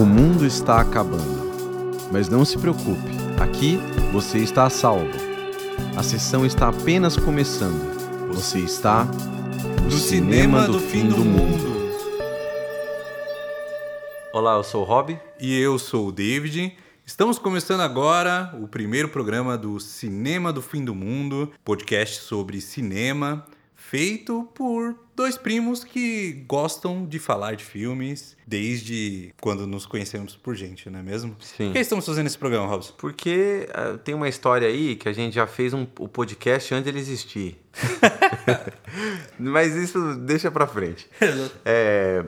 O mundo está acabando. Mas não se preocupe, aqui você está a salvo. A sessão está apenas começando. Você está no cinema do fim do mundo. Olá, eu sou o Rob. E eu sou o David. Estamos começando agora o primeiro programa do Cinema do Fim do Mundo, podcast sobre cinema, feito por dois primos que gostam de falar de filmes desde quando nos conhecemos por gente, não é mesmo? Sim. Por que estamos fazendo esse programa, Robson? Porque uh, tem uma história aí que a gente já fez um, o podcast antes dele existir. mas isso deixa pra frente. é,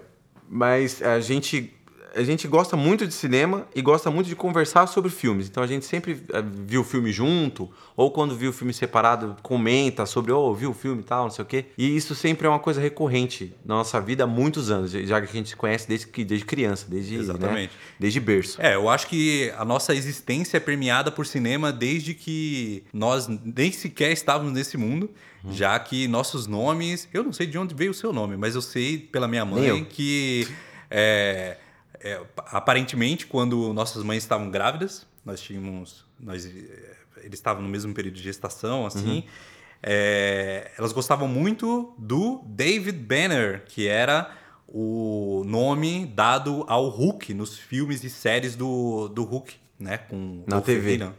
mas a gente a gente gosta muito de cinema e gosta muito de conversar sobre filmes. Então a gente sempre eh, viu o filme junto, ou quando viu o filme separado, comenta sobre, oh, viu o filme e tal, não sei o quê. E isso sempre é uma coisa recorrente na nossa vida há muitos anos, já que a gente se conhece desde, desde criança, desde, né, Exatamente. Né, desde berço. É, eu acho que a nossa existência é permeada por cinema desde que nós nem sequer estávamos nesse mundo. Hum. Já que nossos nomes. Eu não sei de onde veio o seu nome, mas eu sei pela minha mãe que. É, é, aparentemente, quando nossas mães estavam grávidas, nós tínhamos. Nós, eh, eles estavam no mesmo período de gestação, assim. Uhum. É, elas gostavam muito do David Banner, que era o nome dado ao Hulk nos filmes e séries do, do Hulk, né? Com Na TV.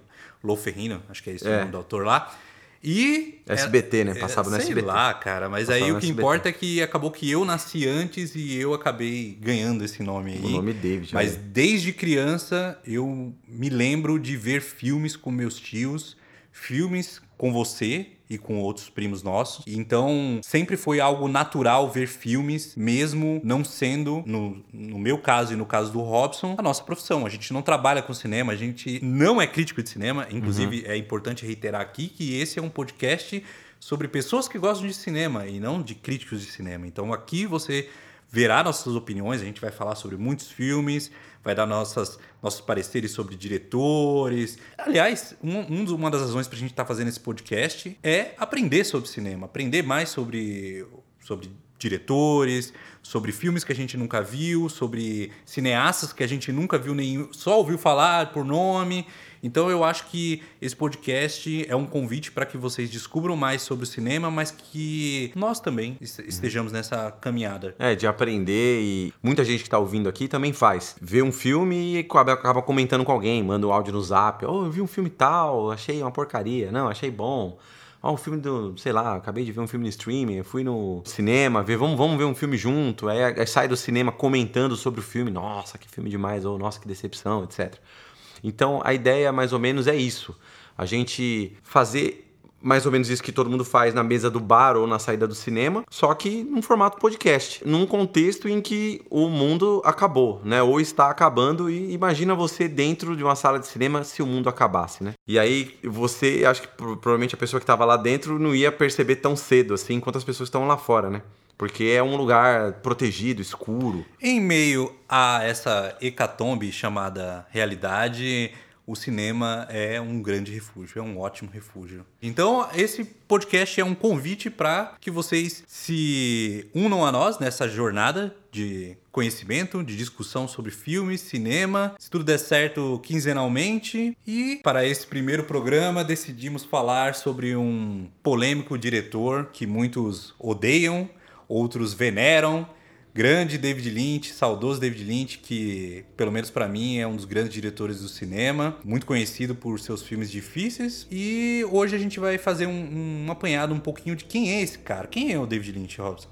Lou Ferrino, acho que é esse é. o nome do autor lá. E. SBT, é, né? Passava no sei SBT. Sei lá, cara. Mas Passava aí o que SBT. importa é que acabou que eu nasci antes e eu acabei ganhando esse nome aí. O nome David. Mas desde criança eu me lembro de ver filmes com meus tios, filmes com você e com outros primos nossos. Então, sempre foi algo natural ver filmes, mesmo não sendo, no, no meu caso e no caso do Robson, a nossa profissão. A gente não trabalha com cinema, a gente não é crítico de cinema. Inclusive, uhum. é importante reiterar aqui que esse é um podcast sobre pessoas que gostam de cinema e não de críticos de cinema. Então, aqui você verá nossas opiniões, a gente vai falar sobre muitos filmes, vai dar nossas, nossos pareceres sobre diretores. Aliás, um, um uma das razões para a gente estar tá fazendo esse podcast é aprender sobre cinema, aprender mais sobre, sobre diretores, sobre filmes que a gente nunca viu, sobre cineastas que a gente nunca viu nem só ouviu falar por nome. Então eu acho que esse podcast é um convite para que vocês descubram mais sobre o cinema, mas que nós também estejamos nessa caminhada. É, de aprender e muita gente que está ouvindo aqui também faz. Vê um filme e acaba comentando com alguém, manda um áudio no zap. Oh, eu vi um filme tal, achei uma porcaria. Não, achei bom. Oh, um filme do, sei lá, acabei de ver um filme no streaming, fui no cinema, ver, vamos, vamos ver um filme junto. Aí, aí sai do cinema comentando sobre o filme. Nossa, que filme demais, ou nossa, que decepção, etc. Então a ideia mais ou menos é isso. A gente fazer mais ou menos isso que todo mundo faz na mesa do bar ou na saída do cinema, só que num formato podcast, num contexto em que o mundo acabou, né? Ou está acabando e imagina você dentro de uma sala de cinema se o mundo acabasse, né? E aí você, acho que provavelmente a pessoa que estava lá dentro não ia perceber tão cedo assim, enquanto as pessoas estão lá fora, né? Porque é um lugar protegido, escuro. Em meio a essa hecatombe chamada realidade, o cinema é um grande refúgio, é um ótimo refúgio. Então, esse podcast é um convite para que vocês se unam a nós nessa jornada de conhecimento, de discussão sobre filmes, cinema. Se tudo der certo, quinzenalmente. E para esse primeiro programa, decidimos falar sobre um polêmico diretor que muitos odeiam outros veneram. Grande David Lynch, saudoso David Lynch, que, pelo menos para mim, é um dos grandes diretores do cinema, muito conhecido por seus filmes difíceis. E hoje a gente vai fazer um, um apanhado um pouquinho de quem é esse cara. Quem é o David Lynch, Robson?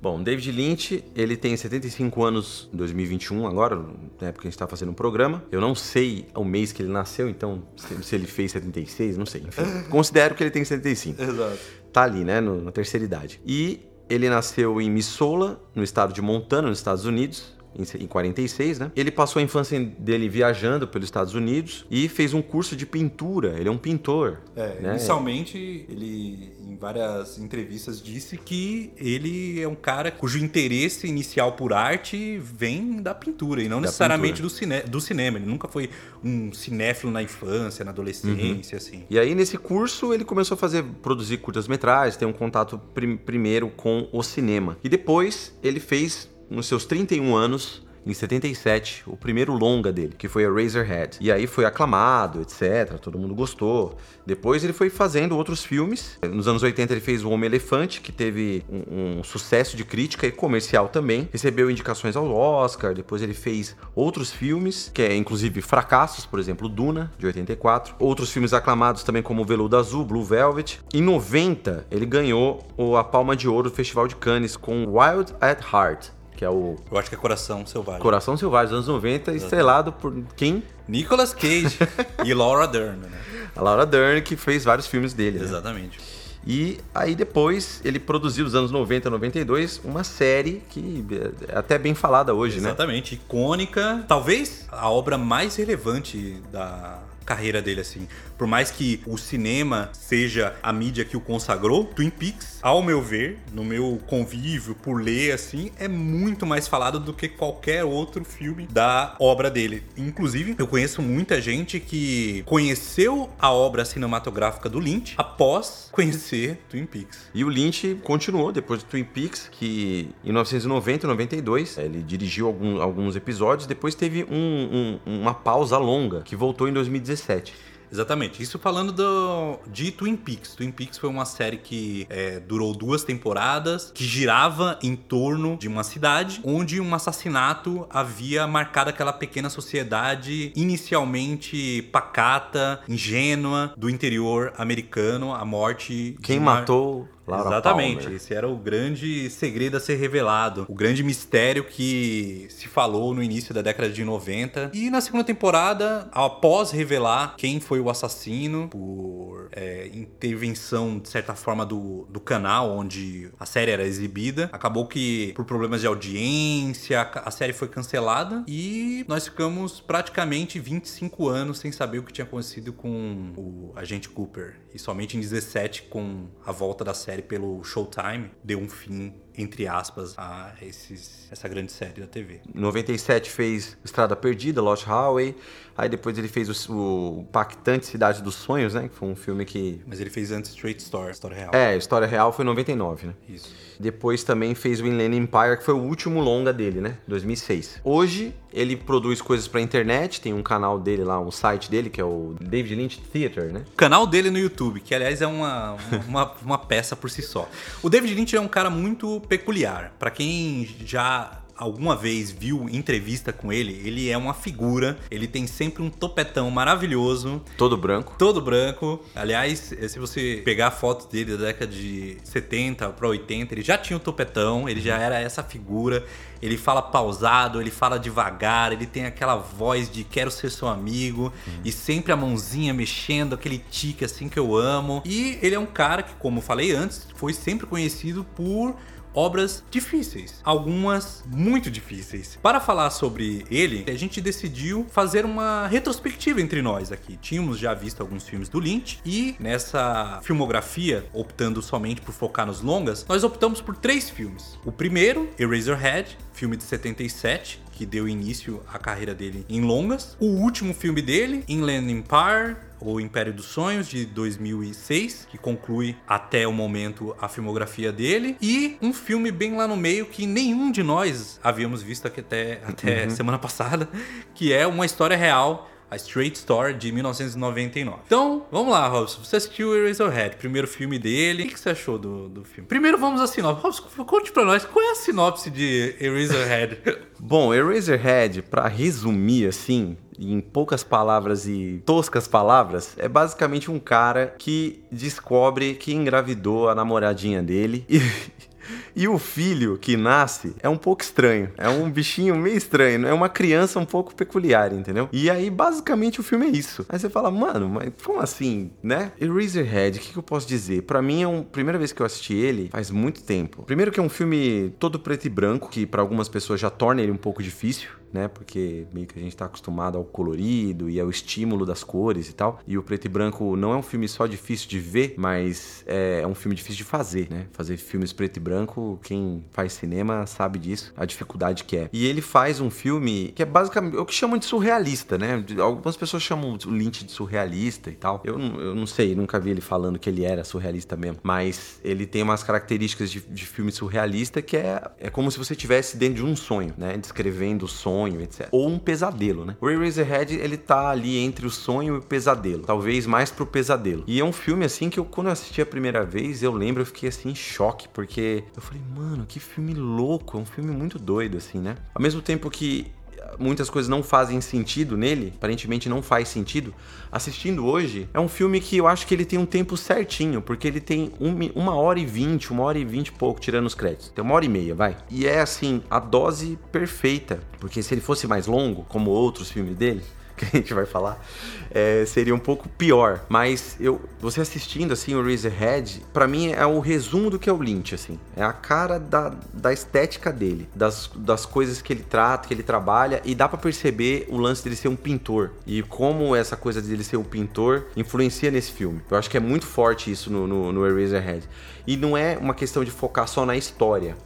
Bom, David Lynch, ele tem 75 anos em 2021, agora, na época que a gente está fazendo um programa. Eu não sei o mês que ele nasceu, então se, se ele fez 76, não sei. Enfim, considero que ele tem 75. Exato. Tá ali, né, no, na terceira idade. E ele nasceu em Missoula, no estado de Montana, nos Estados Unidos, em 46, né? Ele passou a infância dele viajando pelos Estados Unidos e fez um curso de pintura. Ele é um pintor. É, né? Inicialmente, ele, em várias entrevistas, disse que ele é um cara cujo interesse inicial por arte vem da pintura e não da necessariamente do, cine do, cinema. Ele nunca foi um cinéfilo na infância, na adolescência, uhum. assim. E aí, nesse curso, ele começou a fazer, produzir curtas-metragens, ter um contato prim primeiro com o cinema. E depois, ele fez nos seus 31 anos, em 77, o primeiro longa dele, que foi a Razorhead. E aí foi aclamado, etc. Todo mundo gostou. Depois ele foi fazendo outros filmes. Nos anos 80 ele fez O Homem Elefante, que teve um, um sucesso de crítica e comercial também. Recebeu indicações ao Oscar. Depois ele fez outros filmes, que é inclusive fracassos, por exemplo, Duna, de 84. Outros filmes aclamados também como Veludo Azul, Blue Velvet. Em 90 ele ganhou a Palma de Ouro do Festival de Cannes com Wild at Heart, que é o Eu acho que é Coração Selvagem. Coração Selvagem dos anos 90, estrelado por quem? Nicolas Cage e Laura Dern, né? A Laura Dern, que fez vários filmes dele. Né? Exatamente. E aí depois ele produziu nos anos 90 92 uma série que é até bem falada hoje, né? Exatamente, icônica, talvez a obra mais relevante da carreira dele assim. Por mais que o cinema seja a mídia que o consagrou, Twin Peaks, ao meu ver, no meu convívio por ler assim, é muito mais falado do que qualquer outro filme da obra dele. Inclusive, eu conheço muita gente que conheceu a obra cinematográfica do Lynch após conhecer Twin Peaks. E o Lynch continuou depois de Twin Peaks, que em 1990 e 92 ele dirigiu algum, alguns episódios, depois teve um, um, uma pausa longa que voltou em 2017. Exatamente. Isso falando do, de Twin Peaks. Twin Peaks foi uma série que é, durou duas temporadas, que girava em torno de uma cidade onde um assassinato havia marcado aquela pequena sociedade inicialmente pacata, ingênua do interior americano. A morte. Quem uma... matou Laura Exatamente, Palmer. esse era o grande segredo a ser revelado, o grande mistério que se falou no início da década de 90. E na segunda temporada, após revelar quem foi o assassino, por é, intervenção, de certa forma, do, do canal onde a série era exibida, acabou que, por problemas de audiência, a série foi cancelada e nós ficamos praticamente 25 anos sem saber o que tinha acontecido com o agente Cooper. E somente em 17, com a volta da série pelo Showtime, deu um fim entre aspas, a esses, essa grande série da TV. Em 97 fez Estrada Perdida, Lost Highway. Aí depois ele fez o, o Impactante Cidade dos Sonhos, né? Que foi um filme que. Mas ele fez antes Straight Story, História Real. É, História Real foi em 99, né? Isso. Depois também fez o Inland Empire, que foi o último longa dele, né? 2006. Hoje ele produz coisas pra internet, tem um canal dele lá, um site dele, que é o David Lynch Theater, né? Canal dele no YouTube, que aliás é uma, uma, uma peça por si só. O David Lynch é um cara muito peculiar. Para quem já alguma vez viu entrevista com ele, ele é uma figura, ele tem sempre um topetão maravilhoso. Todo branco. Todo branco. Aliás, se você pegar fotos dele da década de 70 para 80, ele já tinha um topetão, ele já era essa figura. Ele fala pausado, ele fala devagar, ele tem aquela voz de quero ser seu amigo e sempre a mãozinha mexendo, aquele tique assim que eu amo. E ele é um cara que, como falei antes, foi sempre conhecido por obras difíceis, algumas muito difíceis. Para falar sobre ele, a gente decidiu fazer uma retrospectiva entre nós aqui. Tínhamos já visto alguns filmes do Lynch e nessa filmografia, optando somente por focar nos longas, nós optamos por três filmes. O primeiro, Eraserhead, filme de 77, que deu início à carreira dele em longas. O último filme dele, Inland Empire, o Império dos Sonhos, de 2006, que conclui até o momento a filmografia dele. E um filme bem lá no meio que nenhum de nós havíamos visto aqui até, até uhum. semana passada, que é uma história real a Straight Story de 1999. Então, vamos lá, Robson. Você assistiu Eraserhead, primeiro filme dele. O que você achou do, do filme? Primeiro vamos à sinopse. Robson, conte pra nós, qual é a sinopse de Eraserhead? Bom, Eraserhead, pra resumir assim, em poucas palavras e toscas palavras, é basicamente um cara que descobre que engravidou a namoradinha dele e. E o filho que nasce é um pouco estranho. É um bichinho meio estranho. É uma criança um pouco peculiar, entendeu? E aí, basicamente, o filme é isso. Aí você fala, mano, mas como assim, né? Eraserhead, o que, que eu posso dizer? Para mim, é a primeira vez que eu assisti ele faz muito tempo. Primeiro que é um filme todo preto e branco, que para algumas pessoas já torna ele um pouco difícil né? Porque meio que a gente está acostumado ao colorido e ao estímulo das cores e tal. E o preto e branco não é um filme só difícil de ver, mas é um filme difícil de fazer, né? Fazer filmes preto e branco quem faz cinema sabe disso, a dificuldade que é. E ele faz um filme que é basicamente o que chamam de surrealista, né? Algumas pessoas chamam o Lynch de surrealista e tal. Eu, eu não sei, nunca vi ele falando que ele era surrealista mesmo. Mas ele tem umas características de, de filme surrealista que é, é como se você estivesse dentro de um sonho, né? Descrevendo o sonho, etc. Ou um pesadelo, né? O Eraserhead, ele tá ali entre o sonho e o pesadelo. Talvez mais pro pesadelo. E é um filme, assim, que eu, quando eu assisti a primeira vez, eu lembro, eu fiquei, assim, em choque. Porque eu falei, mano, que filme louco. É um filme muito doido, assim, né? Ao mesmo tempo que muitas coisas não fazem sentido nele, aparentemente não faz sentido, assistindo hoje, é um filme que eu acho que ele tem um tempo certinho, porque ele tem um, uma hora e vinte, uma hora e vinte e pouco, tirando os créditos. Tem uma hora e meia, vai. E é assim, a dose perfeita, porque se ele fosse mais longo, como outros filmes dele, que a gente vai falar, é, seria um pouco pior. Mas eu, você assistindo assim o Razorhead, para mim é o resumo do que é o Lynch, assim. É a cara da, da estética dele, das, das coisas que ele trata, que ele trabalha, e dá para perceber o lance dele ser um pintor e como essa coisa dele ser um pintor influencia nesse filme. Eu acho que é muito forte isso no, no, no Eraserhead. E não é uma questão de focar só na história.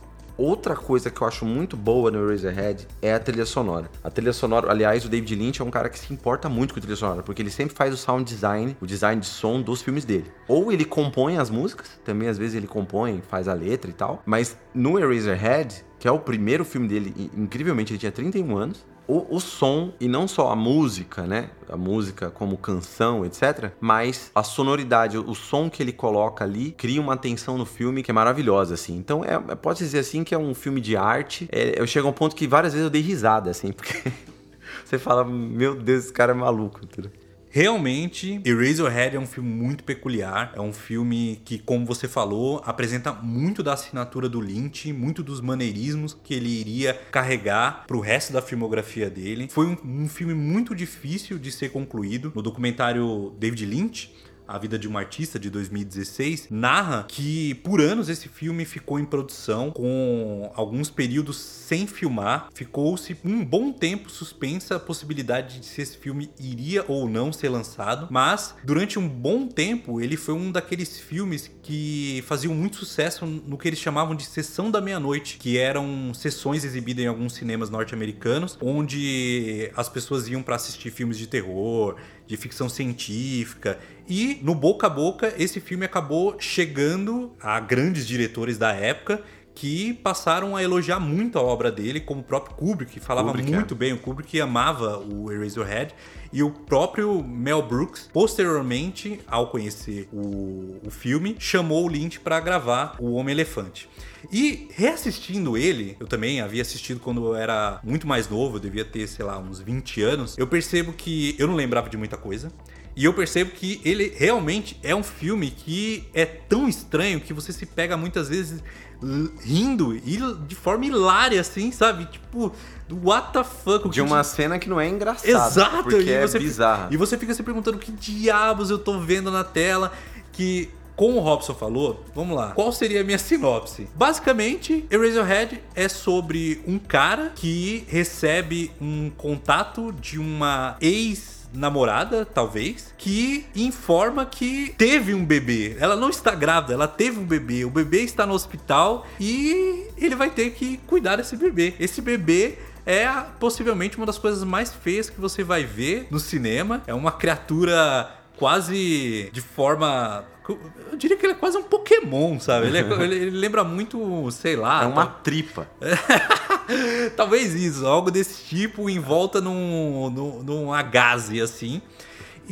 Outra coisa que eu acho muito boa no Eraserhead é a trilha sonora. A trilha sonora, aliás, o David Lynch é um cara que se importa muito com a trilha sonora, porque ele sempre faz o sound design, o design de som dos filmes dele. Ou ele compõe as músicas, também às vezes ele compõe, faz a letra e tal, mas no Eraserhead, que é o primeiro filme dele, incrivelmente ele tinha 31 anos, o, o, som e não só a música, né? A música como canção, etc. Mas a sonoridade, o som que ele coloca ali cria uma tensão no filme que é maravilhosa, assim. Então, é, é pode dizer assim que é um filme de arte. É, eu chego a um ponto que várias vezes eu dei risada, assim, porque você fala, meu Deus, esse cara é maluco, entendeu? Realmente, Eraserhead é um filme muito peculiar. É um filme que, como você falou, apresenta muito da assinatura do Lynch, muito dos maneirismos que ele iria carregar para o resto da filmografia dele. Foi um, um filme muito difícil de ser concluído. No documentário David Lynch, a Vida de um Artista, de 2016, narra que por anos esse filme ficou em produção, com alguns períodos sem filmar. Ficou-se um bom tempo suspensa a possibilidade de se esse filme iria ou não ser lançado, mas durante um bom tempo ele foi um daqueles filmes que faziam muito sucesso no que eles chamavam de Sessão da Meia-Noite, que eram sessões exibidas em alguns cinemas norte-americanos, onde as pessoas iam para assistir filmes de terror, de ficção científica. E no boca a boca, esse filme acabou chegando a grandes diretores da época que passaram a elogiar muito a obra dele, como o próprio Kubrick, que falava Kubrick, muito é. bem. O Kubrick amava o Eraserhead. E o próprio Mel Brooks, posteriormente, ao conhecer o, o filme, chamou o Lynch para gravar O Homem-Elefante. E reassistindo ele, eu também havia assistido quando eu era muito mais novo, eu devia ter, sei lá, uns 20 anos. Eu percebo que eu não lembrava de muita coisa. E eu percebo que ele realmente é um filme que é tão estranho que você se pega muitas vezes rindo e de forma hilária, assim, sabe? Tipo, what the fuck? De uma cena que não é engraçada. Exato, porque e é você, bizarra. E você fica se perguntando que diabos eu tô vendo na tela que como o Robson falou, vamos lá. Qual seria a minha sinopse? Basicamente, Eraserhead é sobre um cara que recebe um contato de uma ex namorada, talvez, que informa que teve um bebê. Ela não está grávida, ela teve um bebê. O bebê está no hospital e ele vai ter que cuidar desse bebê. Esse bebê é possivelmente uma das coisas mais feias que você vai ver no cinema. É uma criatura quase de forma eu diria que ele é quase um Pokémon, sabe? Ele, é, ele, lembra muito, sei lá. É uma tá... tripa. Talvez isso, algo desse tipo em volta num, num, num agaze assim.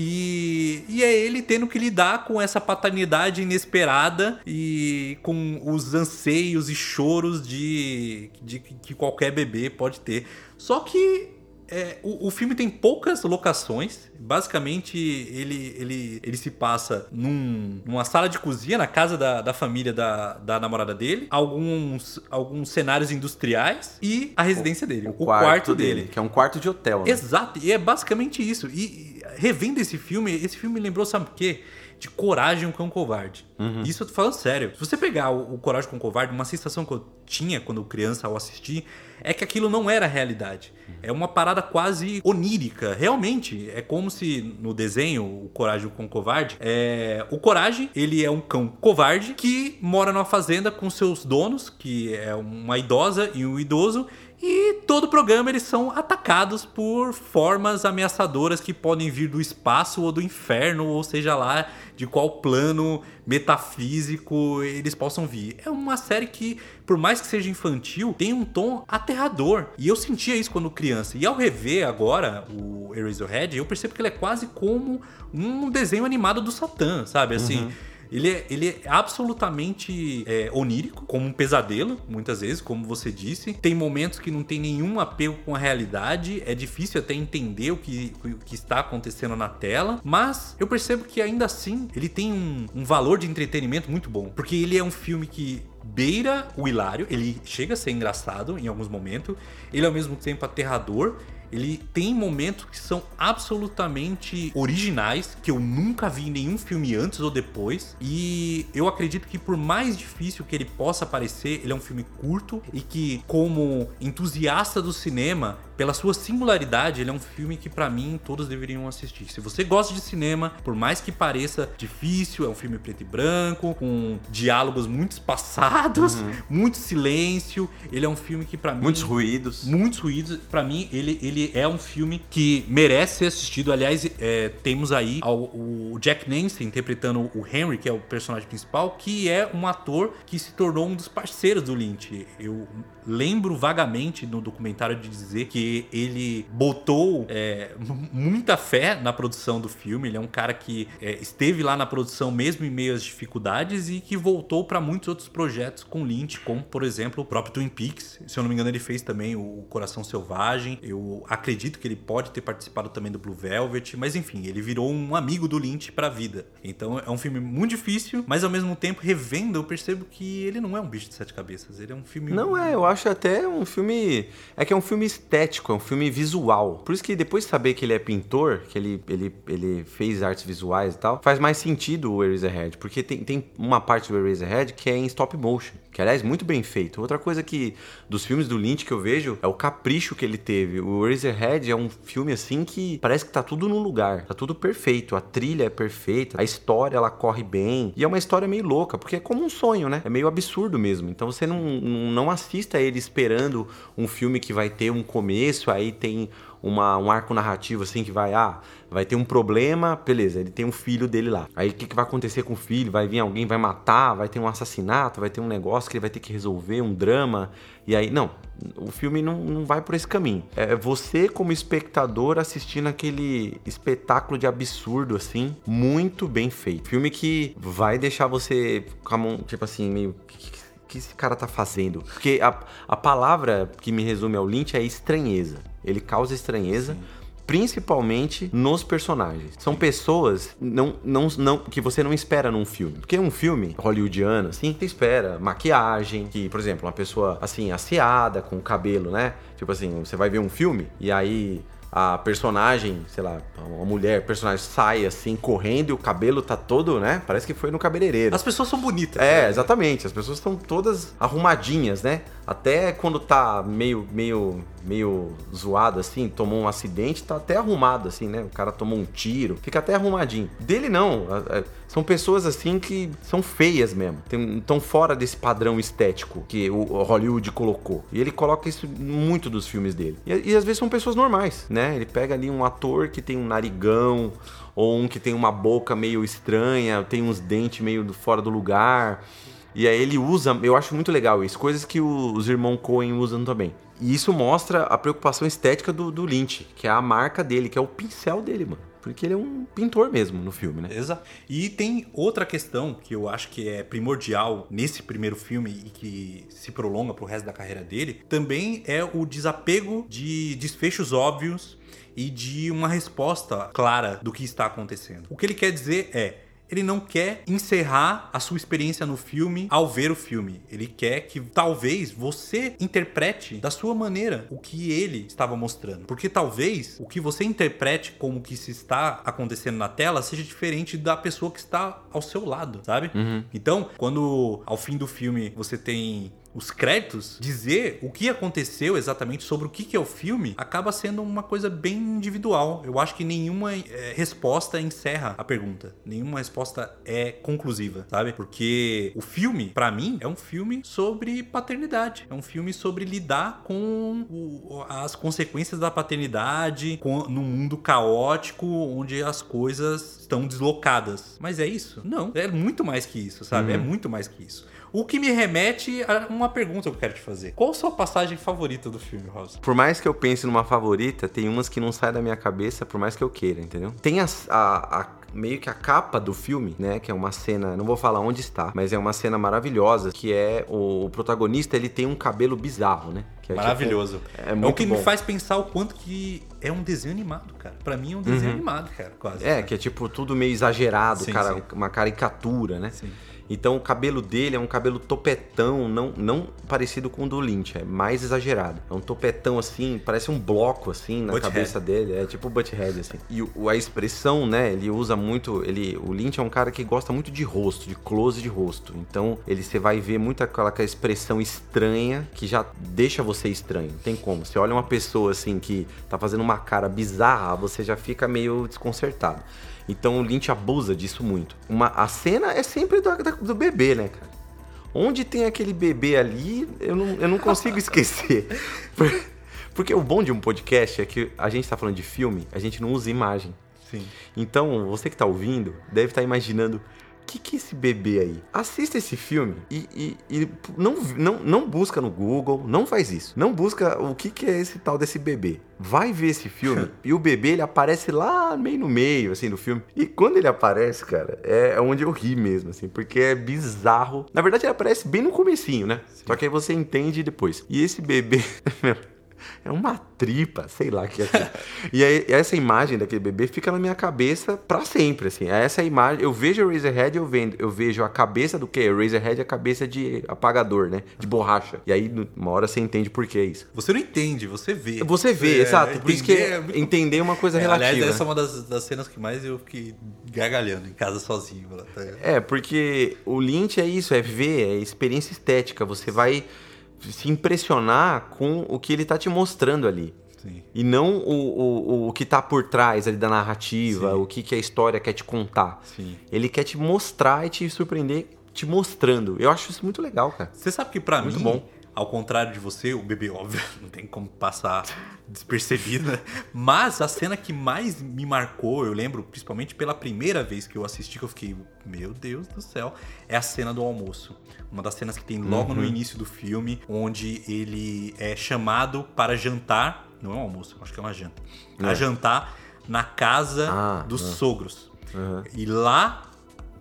E, e é ele tendo que lidar com essa paternidade inesperada e com os anseios e choros de, de que qualquer bebê pode ter. Só que é, o, o, filme tem poucas locações. Basicamente, ele, ele, ele se passa num, numa sala de cozinha, na casa da, da família da, da namorada dele, alguns, alguns cenários industriais e a residência dele. O, o quarto, quarto dele, dele, Que é um quarto de hotel. Né? Exato, e é basicamente isso. E revendo esse filme, esse filme me lembrou, sabe o quê? De Coragem, um Cão Covarde. Uhum. Isso eu tô falando sério. Se você pegar o, o Coragem com Covarde, uma sensação que eu tinha quando criança ao assistir, é que aquilo não era realidade. É uma parada quase onírica. Realmente, é como se no desenho, o Coragem com o Covarde, é... o Coragem, ele é um cão covarde que mora numa fazenda com seus donos, que é uma idosa e um idoso, e todo o programa eles são atacados por formas ameaçadoras que podem vir do espaço ou do inferno, ou seja lá de qual plano metafísico eles possam vir. É uma série que, por mais que seja infantil, tem um tom aterrador. E eu sentia isso quando criança. E ao rever agora o Eraserhead, eu percebo que ele é quase como um desenho animado do Satã, sabe? Assim. Uhum. Ele é, ele é absolutamente é, onírico, como um pesadelo, muitas vezes, como você disse. Tem momentos que não tem nenhum apego com a realidade, é difícil até entender o que, o que está acontecendo na tela, mas eu percebo que ainda assim ele tem um, um valor de entretenimento muito bom, porque ele é um filme que beira o hilário, ele chega a ser engraçado em alguns momentos, ele é ao mesmo tempo aterrador ele tem momentos que são absolutamente originais, que eu nunca vi em nenhum filme antes ou depois. E eu acredito que por mais difícil que ele possa parecer, ele é um filme curto e que, como entusiasta do cinema, pela sua singularidade, ele é um filme que para mim todos deveriam assistir. Se você gosta de cinema, por mais que pareça difícil, é um filme preto e branco, com diálogos muito espaçados, uhum. muito silêncio. Ele é um filme que para mim muitos ruídos, muitos ruídos. Para mim ele, ele é um filme que merece ser assistido. Aliás, é, temos aí o Jack Nance interpretando o Henry, que é o personagem principal, que é um ator que se tornou um dos parceiros do Lynch. Eu lembro vagamente no documentário de dizer que ele botou é, muita fé na produção do filme. Ele é um cara que é, esteve lá na produção mesmo em meio às dificuldades e que voltou para muitos outros projetos com Lynch, como por exemplo o próprio Twin Peaks. Se eu não me engano, ele fez também o Coração Selvagem. Eu acredito que ele pode ter participado também do Blue Velvet, mas enfim, ele virou um amigo do Lynch para a vida. Então é um filme muito difícil, mas ao mesmo tempo revendo eu percebo que ele não é um bicho de sete cabeças. Ele é um filme Não é, eu acho acho até um filme. É que é um filme estético, é um filme visual. Por isso que depois de saber que ele é pintor, que ele, ele, ele fez artes visuais e tal, faz mais sentido o Eraserhead. Porque tem, tem uma parte do Eraserhead que é em stop motion. Que, aliás, muito bem feito. Outra coisa que dos filmes do Lynch que eu vejo é o capricho que ele teve. O Eraserhead é um filme assim que parece que tá tudo no lugar. Tá tudo perfeito. A trilha é perfeita. A história, ela corre bem. E é uma história meio louca, porque é como um sonho, né? É meio absurdo mesmo. Então você não, não assista ele esperando um filme que vai ter um começo, aí tem uma, um arco narrativo assim que vai, ah, vai ter um problema, beleza, ele tem um filho dele lá. Aí o que, que vai acontecer com o filho? Vai vir alguém, vai matar, vai ter um assassinato, vai ter um negócio que ele vai ter que resolver, um drama. E aí, não, o filme não, não vai por esse caminho. É você, como espectador, assistindo aquele espetáculo de absurdo, assim, muito bem feito. Filme que vai deixar você com a mão, tipo assim, meio que esse cara tá fazendo? Porque a, a palavra que me resume ao Lynch é estranheza. Ele causa estranheza. Sim. Principalmente nos personagens. São pessoas não, não, não, que você não espera num filme. Porque um filme hollywoodiano, assim, você espera maquiagem, que, por exemplo, uma pessoa assim, asseada, com cabelo, né? Tipo assim, você vai ver um filme e aí a personagem, sei lá, uma mulher, personagem sai assim, correndo e o cabelo tá todo, né? Parece que foi no cabeleireiro. As pessoas são bonitas. É, né? exatamente. As pessoas estão todas arrumadinhas, né? Até quando tá meio, meio, meio zoado assim, tomou um acidente, tá até arrumado assim, né? O cara tomou um tiro, fica até arrumadinho. Dele não. São pessoas assim que são feias mesmo. Estão fora desse padrão estético que o Hollywood colocou. E ele coloca isso muito dos filmes dele. E, e às vezes são pessoas normais, né? Ele pega ali um ator que tem um narigão, ou um que tem uma boca meio estranha, tem uns dentes meio fora do lugar. E aí ele usa, eu acho muito legal isso, coisas que os irmãos Coen usam também. E isso mostra a preocupação estética do, do Lynch, que é a marca dele, que é o pincel dele, mano. Porque ele é um pintor mesmo no filme, né? Exato. E tem outra questão que eu acho que é primordial nesse primeiro filme e que se prolonga pro resto da carreira dele, também é o desapego de desfechos óbvios e de uma resposta clara do que está acontecendo. O que ele quer dizer é ele não quer encerrar a sua experiência no filme ao ver o filme. Ele quer que talvez você interprete da sua maneira o que ele estava mostrando. Porque talvez o que você interprete como que se está acontecendo na tela seja diferente da pessoa que está ao seu lado, sabe? Então, quando ao fim do filme você tem os créditos, dizer o que aconteceu exatamente sobre o que que é o filme, acaba sendo uma coisa bem individual. Eu acho que nenhuma eh, resposta encerra a pergunta. Nenhuma resposta é conclusiva, sabe? Porque o filme, pra mim, é um filme sobre paternidade. É um filme sobre lidar com o- as consequências da paternidade com, num mundo caótico onde as coisas estão deslocadas. Mas é isso? Não. É muito mais que isso, sabe? É muito mais que isso. O que me remete a uma pergunta que eu quero te fazer. Qual a sua passagem favorita do filme, Rosa? Por mais que eu pense numa favorita, tem umas que não saem da minha cabeça, por mais que eu queira, entendeu? Tem as- a, a- meio que a capa do filme, né? Que é uma cena, não vou falar onde está, mas é uma cena maravilhosa, que é o, o protagonista, ele tem um cabelo bizarro, né? É tipo- Maravilhoso. é É, muito o que bom. me faz pensar o quanto que é um desenho animado, cara. Pra mim é um desenho animado, cara, quase. É, que é tipo tudo meio exagerado, Sim, cara, sim. uma caricatura, né? Sim. Então o cabelo dele é um cabelo topetão, não, não parecido com o do Lynch, é mais exagerado. É um topetão assim, parece um bloco assim na Butthead. cabeça dele, é tipo o Butthead assim. E o- a expressão, né, ele usa muito, ele, o Lynch é um cara que gosta muito de rosto, de close de rosto. Então, ele você vai ver muito aquela, aquela expressão estranha que já deixa você estranho. Não tem como. Você olha uma pessoa assim que tá fazendo uma cara bizarra, você já fica meio desconcertado. Então o Lynch abusa disso muito. Uma, a cena é sempre do, do bebê, né, cara? Onde tem aquele bebê ali, eu não, eu não consigo esquecer. Por- Porque o bom de um podcast é que a gente tá falando de filme, a gente não usa imagem. Sim. Então, você que tá ouvindo, deve estar imaginando o que, que é esse bebê aí? Assista esse filme e, e- e não, não, não busca no Google, não faz isso. Não busca o que, que é esse tal desse bebê. Vai ver esse filme e o bebê ele aparece lá meio no meio, assim, do filme. E quando ele aparece, cara, é onde eu ri mesmo, assim, porque é bizarro. Na verdade, ele aparece bem no comecinho, né? Só que aí você entende depois. E esse bebê, é uma tripa, sei lá o que é. e aí, essa imagem daquele bebê fica na minha cabeça pra sempre, assim. Essa imagem, eu vejo o Razorhead, eu, vendo, eu vejo a cabeça do que? O Razorhead é a cabeça de apagador, né? De borracha. E aí, uma hora você entende por que isso. Você não entende, você vê. Você vê, É, exato. Por isso que entender é muito- entender é uma coisa É, relativa. aliás, essa é né? uma das, das cenas que mais eu fiquei gargalhando em casa sozinho. tá? É, porque o Lynch é isso, é ver, é experiência estética. Você vai se impressionar com o que ele tá te mostrando ali. Sim. E não o, o, o que tá por trás ali da narrativa, Sim. o que, que a história quer te contar. Sim. Ele quer te mostrar e te surpreender te mostrando. Eu acho isso muito legal, cara. Você sabe que Muito mim, bom. Ao contrário de você, o bebê, óbvio, não tem como passar despercebido, né? Mas a cena que mais me marcou, eu lembro, principalmente pela primeira vez que eu assisti, que eu fiquei, meu Deus do céu, é a cena do almoço. Uma das cenas que tem logo Uhum. no início do filme, onde ele é chamado para jantar. Não é um almoço, acho que é uma janta. A É. jantar na casa Ah, dos ah. sogros. Uhum. E lá,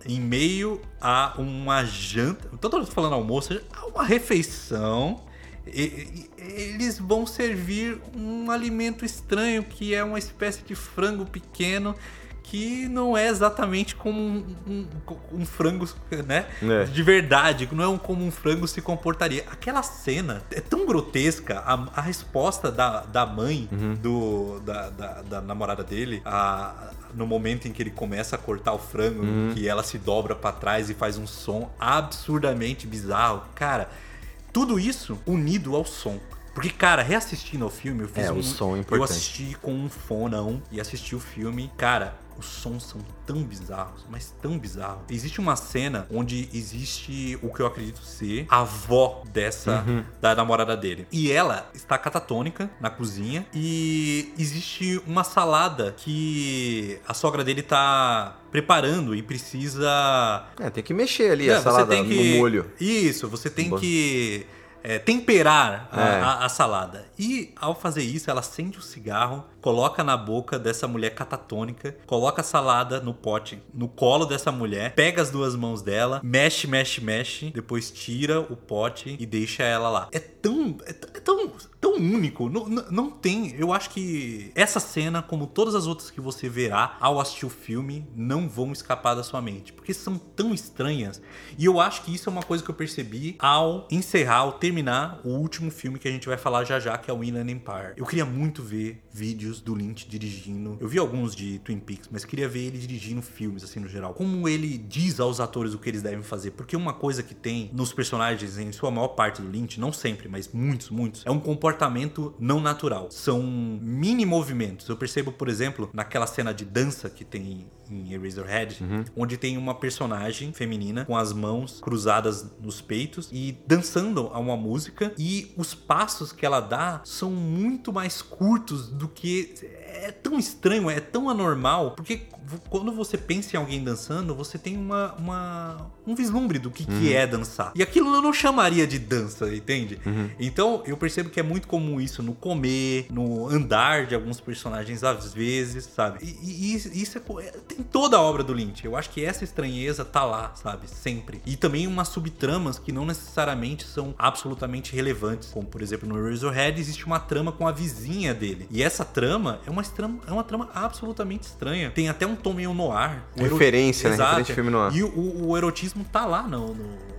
em meio a uma janta. Mundo falando almoço, a uma refeição. e- e- eles vão servir um alimento estranho que é uma espécie de frango pequeno que não é exatamente como um, um- um frango, né? É. De verdade, não é um, como um frango se comportaria. Aquela cena é tão grotesca, a, a resposta da, da mãe do, da, da, da namorada dele, a- no momento em que ele começa a cortar o frango, que ela se dobra pra trás e faz um som absurdamente bizarro. Cara, tudo isso unido ao som. Porque, cara, reassistindo ao filme, eu fiz É, o um, som é Eu importante. assisti com um fonão e assisti o filme. Cara, os sons são tão bizarros, mas tão bizarros. Existe uma cena onde existe o que eu acredito ser a avó dessa Uhum. da namorada dele. E ela está catatônica na cozinha e existe uma salada que a sogra dele tá preparando e precisa É, tem que mexer ali é, a salada no molho. Isso, você tem Bom. que é, temperar a, É. a- a salada. E ao fazer isso, ela acende o cigarro, coloca na boca dessa mulher catatônica, coloca a salada no pote, no colo dessa mulher, pega as duas mãos dela, mexe, mexe, mexe, depois tira o pote e deixa ela lá. É tão, é, único. Não, não, tem. Eu acho que essa cena, como todas as outras que você verá ao assistir o filme, não vão escapar da sua mente. Porque são tão estranhas. E eu acho que isso é uma coisa que eu percebi ao encerrar, ao terminar o último filme que a gente vai falar já já, que é o Inland Empire. Eu queria muito ver vídeos do Lynch dirigindo. Eu vi alguns de Twin Peaks, mas queria ver ele dirigindo filmes, assim, no geral. Como ele diz aos atores o que eles devem fazer. Porque uma coisa que tem nos personagens, em sua maior parte do Lynch, não sempre, mas muitos, muitos, é um comportamento não natural. São mini movimentos. Eu percebo, por exemplo, naquela cena de dança que tem em Eraserhead, uhum. onde tem uma personagem feminina com as mãos cruzadas nos peitos e dançando a uma música e os passos que ela dá são muito mais curtos do que é tão estranho, é tão anormal, porque quando você pensa em alguém dançando, você tem uma, uma um vislumbre do que, uhum. que é dançar. E aquilo eu não chamaria de dança, entende? Uhum. Então eu percebo que é muito comum isso no comer, no andar de alguns personagens às vezes, sabe? E, e, e isso é, é, tem toda a obra do Lynch. Eu acho que essa estranheza tá lá, sabe? Sempre. E também umas subtramas que não necessariamente são absolutamente relevantes. Como, por exemplo, no Razorhead existe uma trama com a vizinha dele. E essa trama é uma, trama, é uma trama absolutamente estranha. Tem até um tom meio noir. Referência, né? Referência filme noir. E o, o, erotismo tá lá no, no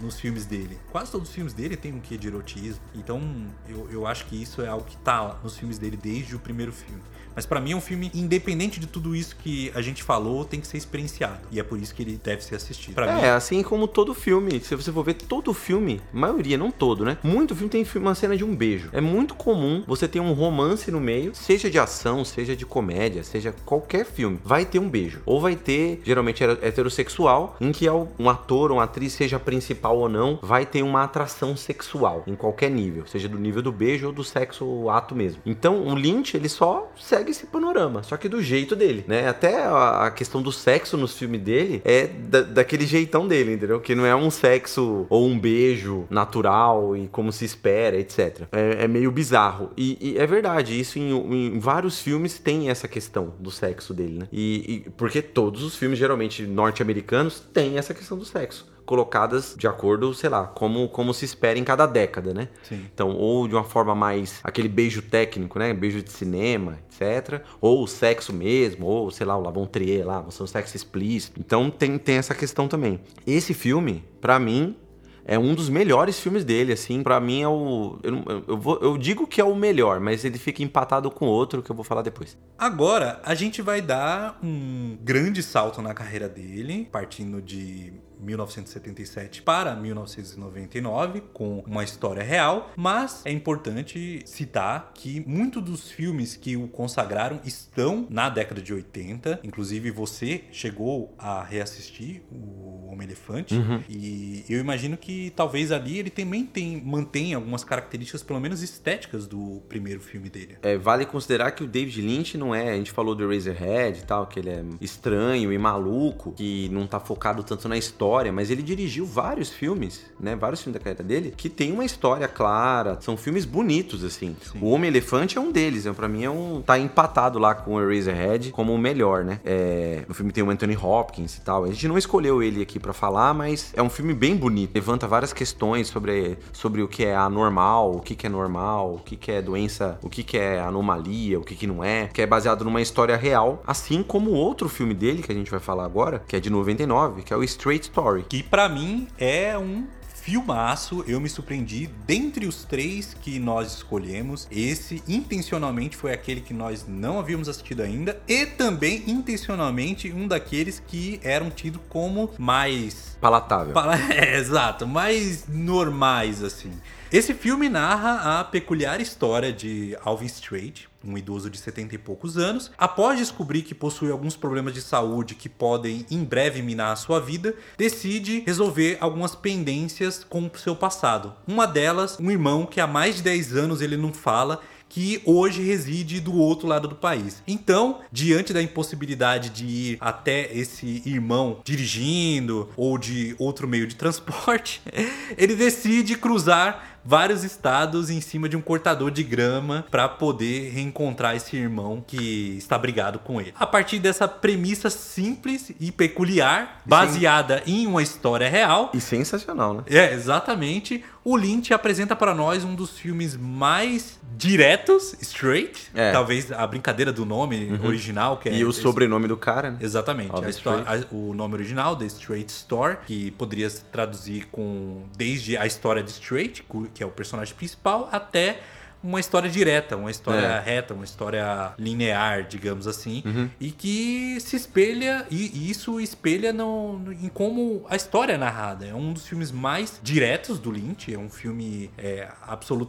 nos filmes dele. Quase todos os filmes dele tem um quê de erotismo. Então, eu, eu acho que isso é algo que tá nos filmes dele desde o primeiro filme. Mas para mim é um filme independente de tudo isso que a gente falou, tem que ser experienciado. E é por isso que ele deve ser assistido. Pra é, mim... assim como todo filme. Se você for ver todo filme, maioria, não todo, né? Muito filme tem uma cena de um beijo. É muito comum você ter um romance no meio, seja de ação, seja de comédia, seja qualquer filme. Vai ter um beijo. Ou vai ter, geralmente heterossexual, em que um ator ou uma atriz, seja principal ou não, vai ter uma atração sexual em qualquer nível, seja do nível do beijo ou do sexo ato mesmo. Então, o Lynch, ele só segue segue esse panorama, só que do jeito dele, né? Até a, questão do sexo nos filmes dele é da, daquele jeitão dele, entendeu? Que não é um sexo ou um beijo natural e como se espera, etc. É, é meio bizarro. E, e, é verdade, isso em, em, vários filmes tem essa questão do sexo dele, né? E, e porque todos os filmes, geralmente norte-americanos, têm essa questão do sexo colocadas de acordo, sei lá, como, como se espera em cada década, né? Sim. Então, ou de uma forma mais aquele beijo técnico, né? Beijo de cinema, etc. Ou o sexo mesmo, ou sei lá, o Lavon Trier lá, você um sexo explícito. Então tem, tem essa questão também. Esse filme, para mim, é um dos melhores filmes dele, assim. para mim é o. Eu, eu, vou, eu, digo que é o melhor, mas ele fica empatado com outro que eu vou falar depois. Agora, a gente vai dar um grande salto na carreira dele, partindo de 1977 para 1999, com uma história real, mas é importante citar que muitos dos filmes que o consagraram estão na década de 80. Inclusive, você chegou a reassistir o Homem-Elefante, uhum. e eu imagino que talvez ali ele também tem, mantém algumas características, pelo menos estéticas, do primeiro filme dele. É, vale considerar que o David Lynch não é, a gente falou do Razorhead e tal, que ele é estranho e maluco, que não tá focado tanto na história história, mas ele dirigiu vários filmes, né? Vários filmes da carreira dele que tem uma história clara, são filmes bonitos, assim. Sim. O Homem Elefante é um deles, né? Pra mim é um. tá empatado lá com o Eraserhead como o melhor, né? É... O filme tem o Anthony Hopkins e tal. A gente não escolheu ele aqui para falar, mas é um filme bem bonito. Levanta várias questões sobre, sobre o que é anormal, o que, que é normal, o que, que é doença, o que, que é anomalia, o que, que não é, que é baseado numa história real, assim como o outro filme dele, que a gente vai falar agora, que é de 99, que é o Straight Story. Que para mim é um filmaço, eu me surpreendi. Dentre os três que nós escolhemos, esse intencionalmente foi aquele que nós não havíamos assistido ainda e também intencionalmente um daqueles que eram tidos como mais palatável. Pala... É, exato, mais normais assim. Esse filme narra a peculiar história de Alvin Strait, um idoso de 70 e poucos anos, após descobrir que possui alguns problemas de saúde que podem em breve minar a sua vida, decide resolver algumas pendências com o seu passado. Uma delas, um irmão que há mais de 10 anos ele não fala que hoje reside do outro lado do país. Então, diante da impossibilidade de ir até esse irmão dirigindo ou de outro meio de transporte, ele decide cruzar vários estados em cima de um cortador de grama para poder reencontrar esse irmão que está brigado com ele. A partir dessa premissa simples e peculiar, baseada em uma história real, E sensacional, né? é, exatamente. O Lynch apresenta para nós um dos filmes mais diretos, straight. É. Talvez a brincadeira do nome original, que é. E o esse- sobrenome do cara, né? Exatamente. História- a- o nome original, The Straight Story, que poderia se traduzir com desde a história de Straight, que é o personagem principal, até uma história direta, uma história É. reta, uma história linear, digamos assim, Uhum. e que se espelha, e, isso espelha no, no- em como a história é narrada. É um dos filmes mais diretos do Lynch, é um filme é,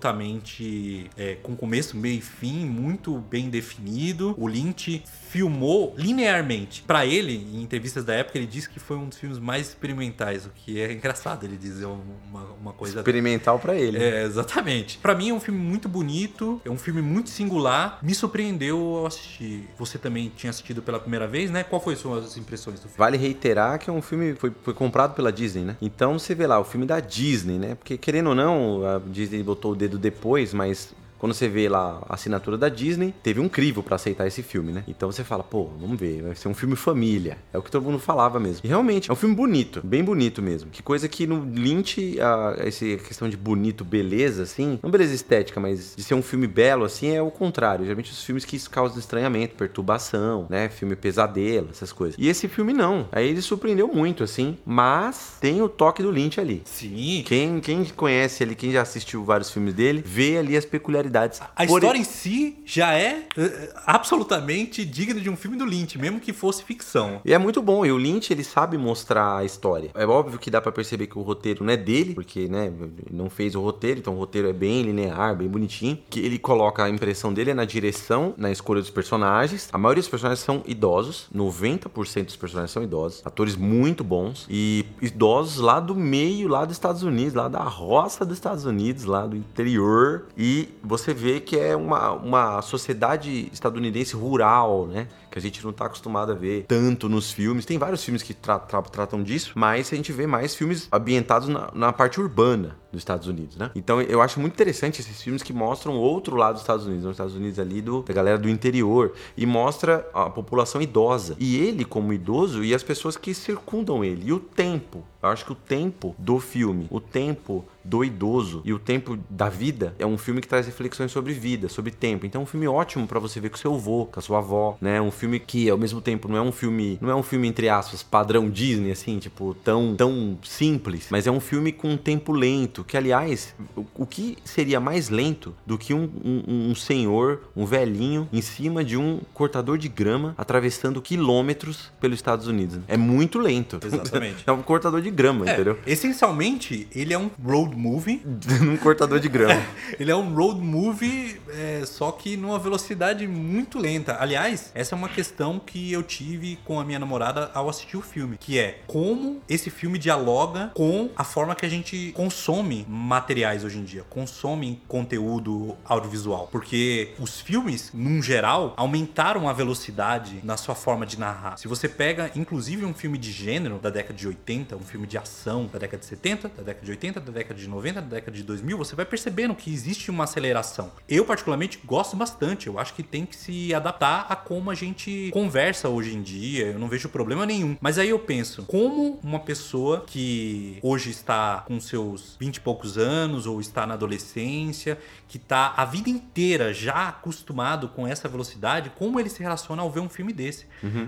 absolutamente é, com começo, meio e fim, muito bem definido. O Lynch filmou linearmente. Pra ele, em entrevistas da época, ele disse que foi um dos filmes mais experimentais, o que é engraçado ele dizer uma, uma coisa Experimental pra ele. é, exatamente. Pra mim é um filme muito bonito, é um filme muito singular. Me surpreendeu ao assistir. Você também tinha assistido pela primeira vez, né? Qual foi suas impressões do filme? Vale reiterar que é um filme foi, foi comprado pela Disney, né? Então você vê lá, o filme da Disney, né? Porque querendo ou não, a Disney botou o dedo depois, mas quando você vê lá a assinatura da Disney, teve um crivo pra aceitar esse filme, né? Então você fala, pô, vamos ver, vai ser um filme família. É o que todo mundo falava mesmo. E realmente, é um filme bonito, bem bonito mesmo. Que coisa que no Lynch, a, essa questão de bonito, beleza, assim, não beleza estética, mas de ser um filme belo, assim, é o contrário. Geralmente os filmes que causam estranhamento, perturbação, né? Filme pesadelo, essas coisas. E esse filme não. Aí ele surpreendeu muito, assim, mas tem o toque do Lynch ali. Sim. Quem, quem conhece ele, quem já assistiu vários filmes dele, vê ali as peculiaridades. A Por- história em si já é eh, absolutamente digna de um filme do Lynch, mesmo que fosse ficção. E é muito bom, e o Lynch ele sabe mostrar a história. É óbvio que dá pra perceber que o roteiro não é dele, porque né, não fez o roteiro, então o roteiro é bem linear, bem bonitinho. Que ele coloca a impressão dele é na direção, na escolha dos personagens. A maioria dos personagens são idosos, 90% dos personagens são idosos, atores muito bons e idosos lá do meio, lá dos Estados Unidos, lá da roça dos Estados Unidos, lá do interior. E você vê que é uma, uma sociedade estadunidense rural, né? Que a gente não tá acostumado a ver tanto nos filmes. Tem vários filmes que tra- tra- tratam disso, mas a gente vê mais filmes ambientados na, na parte urbana dos Estados Unidos, né? Então eu acho muito interessante esses filmes que mostram outro lado dos Estados Unidos, os Estados Unidos ali do, da galera do interior, e mostra a população idosa. E ele, como idoso, e as pessoas que circundam ele. E o tempo. Eu acho que o tempo do filme, o tempo do idoso e o tempo da vida é um filme que traz reflexões sobre vida, sobre tempo. Então é um filme ótimo pra você ver com seu avô, com a sua avó, né? Um filme que ao mesmo tempo não é um filme, não é um filme entre aspas padrão Disney assim, tipo tão tão simples, mas é um filme com um tempo lento, que aliás, o, o que seria mais lento do que um, um, um senhor, um velhinho em cima de um cortador de grama atravessando quilômetros pelos Estados Unidos? É muito lento. Exatamente. é um cortador de grama, É, entendeu? essencialmente, ele é um road movie. Num cortador de grama. Ele é um road movie, é, só que numa velocidade muito lenta. Aliás, essa é uma questão que eu tive com a minha namorada ao assistir o filme, que é como esse filme dialoga com a forma que a gente consome materiais hoje em dia, consome conteúdo audiovisual. Porque os filmes, num geral, aumentaram a velocidade na sua forma de narrar. Se você pega, inclusive, um filme de gênero da década de 80, um filme de ação da década de 70, da década de 80, da década de 90, da década de 2000, você vai percebendo que existe uma aceleração. Eu, particularmente, gosto bastante. Eu acho que tem que se adaptar a como a gente conversa hoje em dia. Eu não vejo problema nenhum. Mas aí eu penso, como uma pessoa que hoje está com seus 20 e poucos anos ou está na adolescência, que está a vida inteira já acostumado com essa velocidade, como ele se relaciona ao ver um filme desse?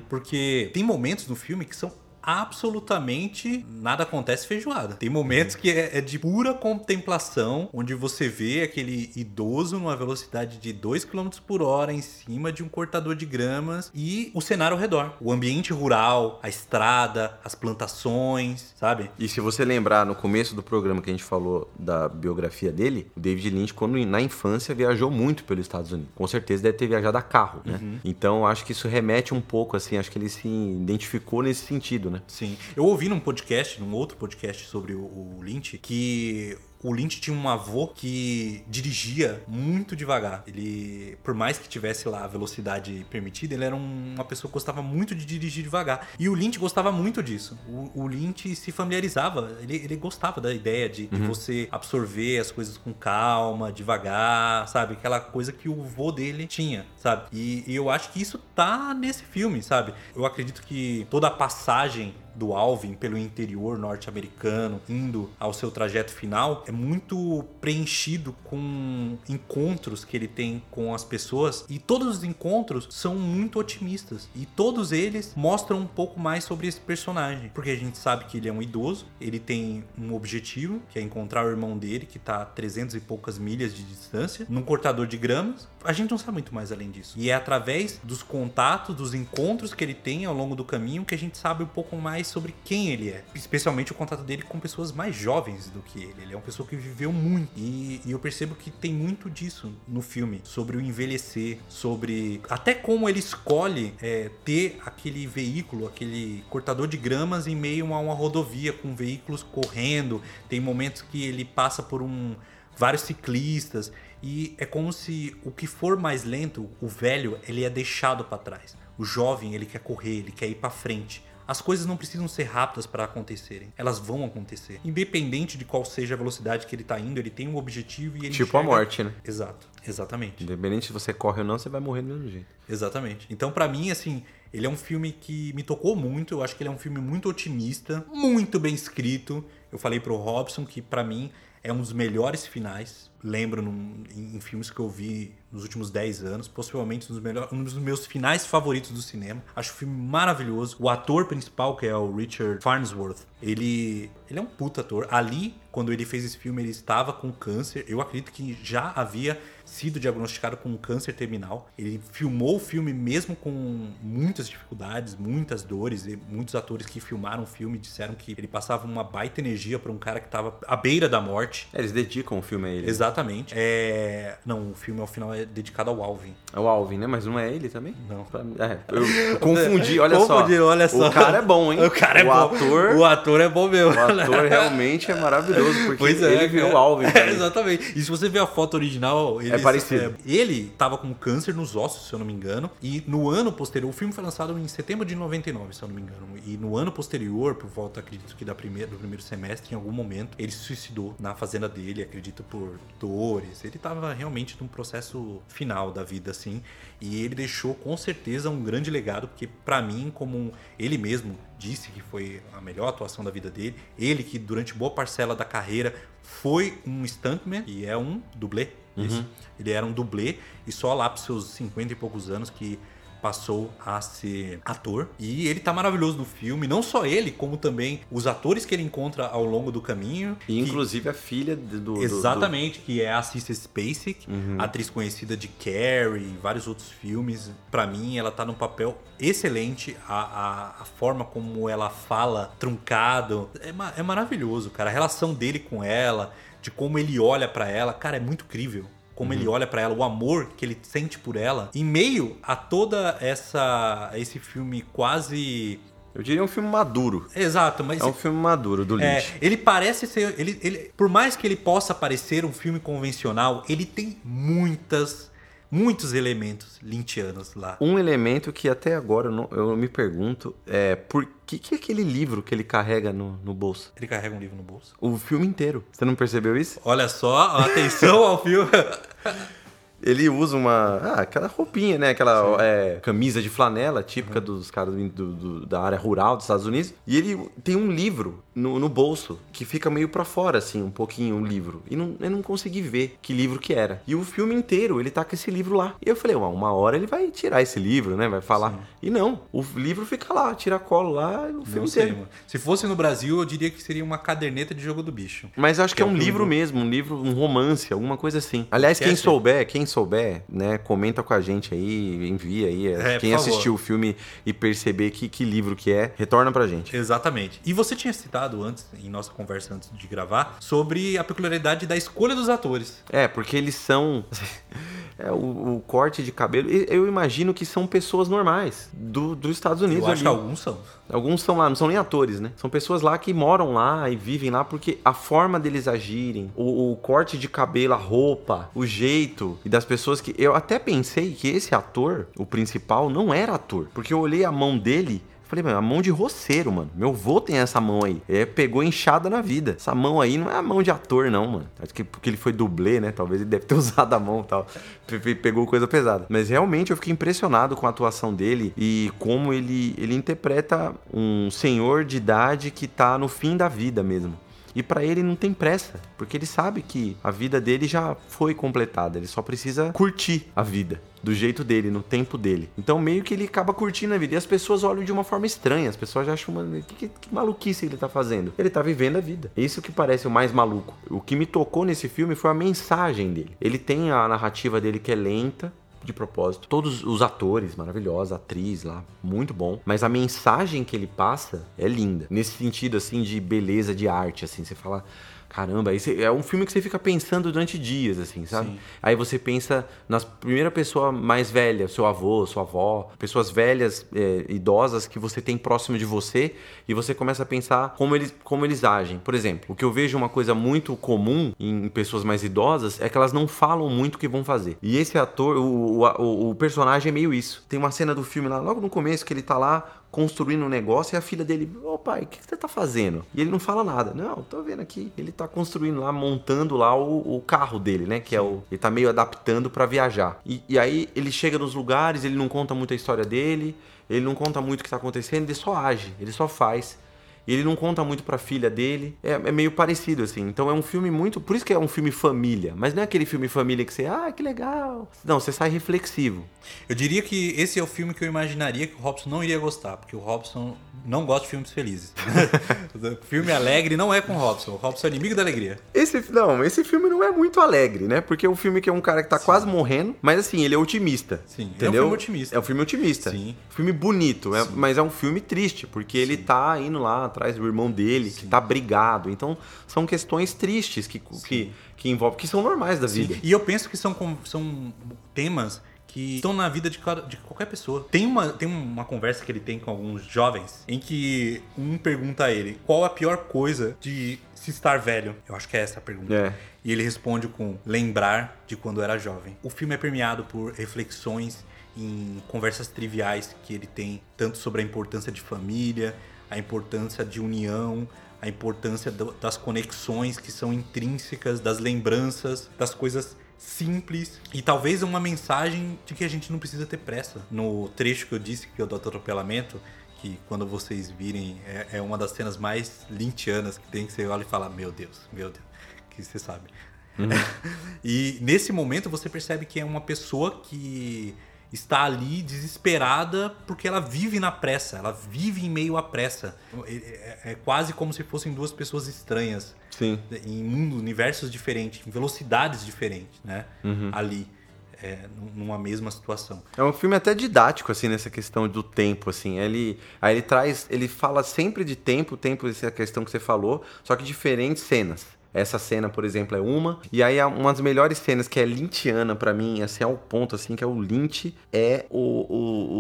Porque tem momentos no filme que são absolutamente nada acontece feijoada. Tem momentos que é, é de pura contemplação, onde você vê aquele idoso numa velocidade de 2 km por hora em cima de um cortador de gramas e o cenário ao redor. O ambiente rural, a estrada, as plantações, sabe? E se você lembrar no começo do programa que a gente falou da biografia dele, o David Lynch, quando na infância, viajou muito pelos Estados Unidos. Com certeza deve ter viajado a carro, né? Então acho que isso remete um pouco, assim, acho que ele se identificou nesse sentido, né? Sim. Eu ouvi num podcast, num outro podcast sobre o, o Lynch, que o Lynch tinha um avô que dirigia muito devagar. Ele, por mais que tivesse lá a velocidade permitida, ele era um- uma pessoa que gostava muito de dirigir devagar. E o Lynch gostava muito disso. O, o Lynch se familiarizava, ele, ele gostava da ideia de, de você absorver as coisas com calma, devagar, sabe? Aquela coisa que o vô dele tinha, sabe? E, e eu acho que isso tá nesse filme, sabe? Eu acredito que toda a passagem do Alvin pelo interior norte-americano, indo ao seu trajeto final, é muito preenchido com encontros que ele tem com as pessoas e todos os encontros são muito otimistas e todos eles mostram um pouco mais sobre esse personagem, porque a gente sabe que ele é um idoso, ele tem um objetivo, que é encontrar o irmão dele que tá a 300 e poucas milhas de distância, num cortador de gramas. A gente não sabe muito mais além disso. E é através dos contatos, dos encontros que ele tem ao longo do caminho que a gente sabe um pouco mais sobre quem ele é. Especialmente o contato dele com pessoas mais jovens do que ele. Ele é uma pessoa que viveu muito. E, e eu percebo que tem muito disso no filme. Sobre o envelhecer, sobre até como ele escolhe é, ter aquele veículo, aquele cortador de gramas em meio a uma rodovia com veículos correndo. Tem momentos que ele passa por um vários ciclistas e é como se o que for mais lento, o velho, ele é deixado para trás. O jovem, ele quer correr, ele quer ir para frente. As coisas não precisam ser rápidas para acontecerem, elas vão acontecer. Independente de qual seja a velocidade que ele tá indo, ele tem um objetivo e ele Tipo a enxerga- morte, né? Exato, exatamente. Independente se você corre ou não, você vai morrer do mesmo jeito. Exatamente. Então, pra mim, assim, ele é um filme que me tocou muito. Eu acho que ele é um filme muito otimista, muito bem escrito. Eu falei pro Robson que, pra mim, é um dos melhores finais. Lembro num- em, em filmes que eu vi nos últimos 10 anos, possivelmente um dos, melhores, um dos meus finais favoritos do cinema. Acho o filme maravilhoso. O ator principal, que é o Richard Farnsworth, ele, ele é um puta ator. Ali, quando ele fez esse filme, ele estava com câncer. Eu acredito que já havia sido diagnosticado com um câncer terminal. Ele filmou o filme mesmo com muitas dificuldades, muitas dores. E muitos atores que filmaram o filme disseram que ele passava uma baita energia para um cara que estava à beira da morte. É, eles dedicam o filme a ele. Exatamente. É... Não, o filme ao final é dedicado ao Alvin. É o Alvin, né? Mas não é ele também? Não. É, eu confundi, olha só. Confundi, olha só. O cara é bom, hein? O cara é o bom. Ator, O ator é bom mesmo. o ator realmente é maravilhoso, porque Pois é, ele virou Alvin. É, exatamente. E se você ver a foto original, ele, É parecido. ele tava com câncer nos ossos, se eu não me engano. E no ano posterior, o filme foi lançado em setembro de 99, se eu não me engano. E no ano posterior, por volta, acredito que da primeira, do primeiro semestre, em algum momento, ele se suicidou na fazenda dele, acredito por dores. Ele tava realmente num processo final da vida, assim. E ele deixou com certeza um grande legado, porque pra mim, como um- ele mesmo disse que foi a melhor atuação da vida dele, ele que durante boa parcela da carreira foi um stuntman e é um dublê. Isso. Ele era um dublê e só lá pros seus 50 e poucos anos que passou a ser ator. E ele tá maravilhoso no filme, não só ele, como também os atores que ele encontra ao longo do caminho. E que- inclusive a filha do. do- do- Exatamente, que é a Cissy Spacek, Uhum. atriz conhecida de Carrie e vários outros filmes. Pra mim, ela tá num papel excelente. A, a, a forma como ela fala, truncado, é, ma- é maravilhoso, cara. A relação dele com ela, de como ele olha pra ela, cara, é muito incrível. Como Uhum. ele olha pra ela, o amor que ele sente por ela, em meio a toda essa esse filme quase Eu diria um filme maduro. exato, mas É um filme maduro do é, Lynch. ele parece ser. Ele, ele, por mais que ele possa parecer um filme convencional, ele tem muitas, muitos elementos lynchianos lá. Um elemento que até agora eu, não- eu me pergunto é por que, que aquele livro que ele carrega no, no bolso? Ele carrega um livro no bolso. O filme inteiro. Você não percebeu isso? Olha só, atenção ao filme. Ele usa uma. Ah, aquela roupinha, né? Aquela é, camisa de flanela típica dos caras do- do- da área rural dos Estados Unidos. E ele tem um livro no, no bolso que fica meio pra fora, assim, um pouquinho o livro. E não, eu não consegui ver que livro que era. E o filme inteiro ele tá com esse livro lá. E eu falei, "Ué, uma hora ele vai tirar esse livro, né? Vai falar. E não, o livro fica lá, tira colo lá, o filme Não sei, inteiro. mano. Se fosse no Brasil, eu diria que seria uma caderneta de jogo do bicho. Mas eu acho que é Que é um o filme livro mesmo, um livro, um romance, alguma coisa assim. Aliás, quem ser? souber, quem souber, né, comenta com a gente aí, envia aí. É, quem assistiu o filme e perceber que, que livro que é, retorna pra gente. Exatamente. E você tinha citado antes, em nossa conversa antes de gravar, sobre a peculiaridade da escolha dos atores. É, porque eles são. É, o, o corte de cabelo. e Eu imagino que são pessoas normais do, dos Estados Unidos. Eu acho que ali. alguns são. Alguns são lá, não são nem atores, né? São pessoas lá que moram lá e vivem lá porque a forma deles agirem, o, o corte de cabelo, a roupa, o jeito e das pessoas que. Eu até pensei que esse ator, o principal, não era ator. Porque eu olhei a mão dele. Falei, mano, a mão de roceiro, mano. Meu vô tem essa mão aí. É, pegou enxada na vida. Essa mão aí não é a mão de ator, não, mano. Acho que porque ele foi dublê, né? Talvez ele deve ter usado a mão e tal. Pe- pe- Pegou coisa pesada. Mas realmente eu fiquei impressionado com a atuação dele e como ele, ele interpreta um senhor de idade que tá no fim da vida mesmo. E pra ele não tem pressa, porque ele sabe que a vida dele já foi completada, ele só precisa curtir a vida do jeito dele, no tempo dele. Então meio que ele acaba curtindo a vida e as pessoas olham de uma forma estranha, as pessoas já acham, que, que, que maluquice ele tá fazendo. Ele tá vivendo a vida. Isso que parece o mais maluco. O que me tocou nesse filme foi a mensagem dele. Ele tem a narrativa dele que é lenta, de propósito. Todos os atores maravilhosos, atriz lá, muito bom. Mas a mensagem que ele passa é linda. Nesse sentido, assim, de beleza, de arte, assim. Você fala, caramba, você- é um filme que você fica pensando durante dias, assim, sabe? Sim. Aí você pensa na primeira pessoa mais velha, seu avô, sua avó, pessoas velhas, é, idosas que você tem próximo de você e você começa a pensar como eles, como eles agem. Por exemplo, o que eu vejo uma coisa muito comum em pessoas mais idosas é que elas não falam muito o que vão fazer. E esse ator, o, o, o- o personagem é meio isso. Tem uma cena do filme lá, logo no começo, que ele tá lá construindo um negócio e a filha dele, ô pai, o que, que você tá fazendo? E ele não fala nada. Não, tô vendo aqui. Ele tá construindo lá, montando lá o, o carro dele, né? Que é o. Ele tá meio adaptando pra viajar. E, e aí ele chega nos lugares, ele não conta muito a história dele, ele não conta muito o que tá acontecendo, ele só age, ele só faz. E ele não conta muito pra filha dele. É, é meio parecido, assim. Então é um filme muito. Por isso que é um filme família. Mas não é aquele filme família que você. Ah, que legal. Não, você sai reflexivo. Eu diria que esse é o filme que eu imaginaria que o Robson não iria gostar, porque o Robson não gosta de filmes felizes. o filme alegre não é com o Robson. O Robson é inimigo da alegria. Esse, não, esse filme não é muito alegre, né? Porque é um filme que é um cara que tá quase morrendo, mas assim, ele é otimista. Sim, é um entendeu? filme otimista. É um filme otimista. Sim. Filme bonito, é- mas é um filme triste, porque ele tá indo lá atrás do irmão dele, que tá brigado. Então, são questões tristes que, que, que envolvem, que são normais da vida. E eu penso que são, são temas que estão na vida de, cada- de qualquer pessoa. Tem uma, tem uma conversa que ele tem com alguns jovens em que um pergunta a ele qual a pior coisa de se estar velho. Eu acho que é essa a pergunta. É. E ele responde com lembrar de quando era jovem. O filme é permeado por reflexões em conversas triviais que ele tem, tanto sobre a importância de família, a importância de união, a importância do- das conexões que são intrínsecas, das lembranças, das coisas simples e talvez uma mensagem de que a gente não precisa ter pressa. No trecho que eu disse que é o do atropelamento, que quando vocês virem é, é uma das cenas mais lintianas que tem que você olha e fala: Meu Deus, meu Deus, que você sabe. e nesse momento você percebe que é uma pessoa que está ali desesperada porque ela vive na pressa, ela vive em meio à pressa. É, é- é quase como se fossem duas pessoas estranhas Sim. em mundos, universos diferentes, em velocidades diferentes, né? Ali, é, num- numa mesma situação. É um filme até didático, assim, nessa questão do tempo, assim. Ele, aí ele traz, ele fala sempre de tempo, tempo, essa questão que você falou, só que diferentes cenas. Essa cena, por exemplo, é uma. E aí, uma das melhores cenas que é lynchiana pra mim, assim, ao ponto, assim, que é o Lynch, é o-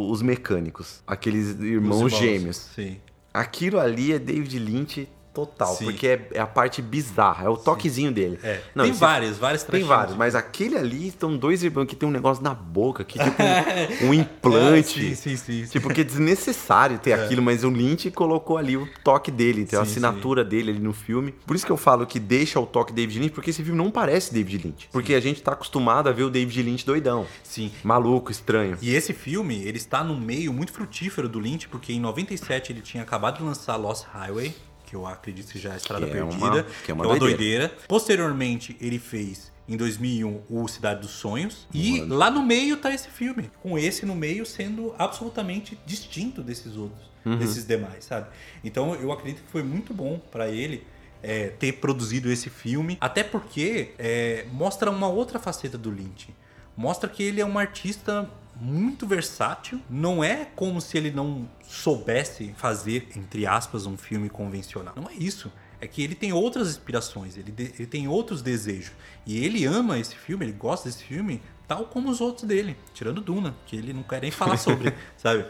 o- os mecânicos. Aqueles irmãos, Os gêmeos. Sim. Aquilo ali é David Lynch total, Sim. porque é, é a parte bizarra, é o toquezinho dele. É. Não, tem esse- vários, vários tem vários, mas aquele ali estão dois irmãos que tem um negócio na boca, que tipo um, um implante. É, sim, sim, sim, sim. Tipo, que é desnecessário ter aquilo, mas o Lynch colocou ali o toque dele, tem a Sim, assinatura dele ali no filme. Por isso que eu falo que deixa o toque David Lynch, porque esse filme não parece David Lynch. Porque a gente tá acostumado a ver o David Lynch doidão. Sim. Maluco, estranho. E esse filme, ele está no meio muito frutífero do Lynch, porque em 97 ele tinha acabado de lançar Lost Highway, que eu acredito que já é a Estrada Que é uma- Perdida, que é uma doideira. Posteriormente, ele fez em 2001 o Cidade dos Sonhos, e lá no meio tá esse filme, com esse no meio sendo absolutamente distinto desses outros, desses demais, sabe? Então eu acredito que foi muito bom para ele é, ter produzido esse filme, até porque é, mostra uma outra faceta do Lynch. Mostra que ele é um artista muito versátil. Não é como se ele não soubesse fazer, entre aspas, um filme convencional. Não é isso. É que ele tem outras inspirações, ele, ele tem outros desejos. E ele ama esse filme, ele gosta desse filme, tal como os outros dele, tirando Duna, que ele não quer nem falar sobre, sabe?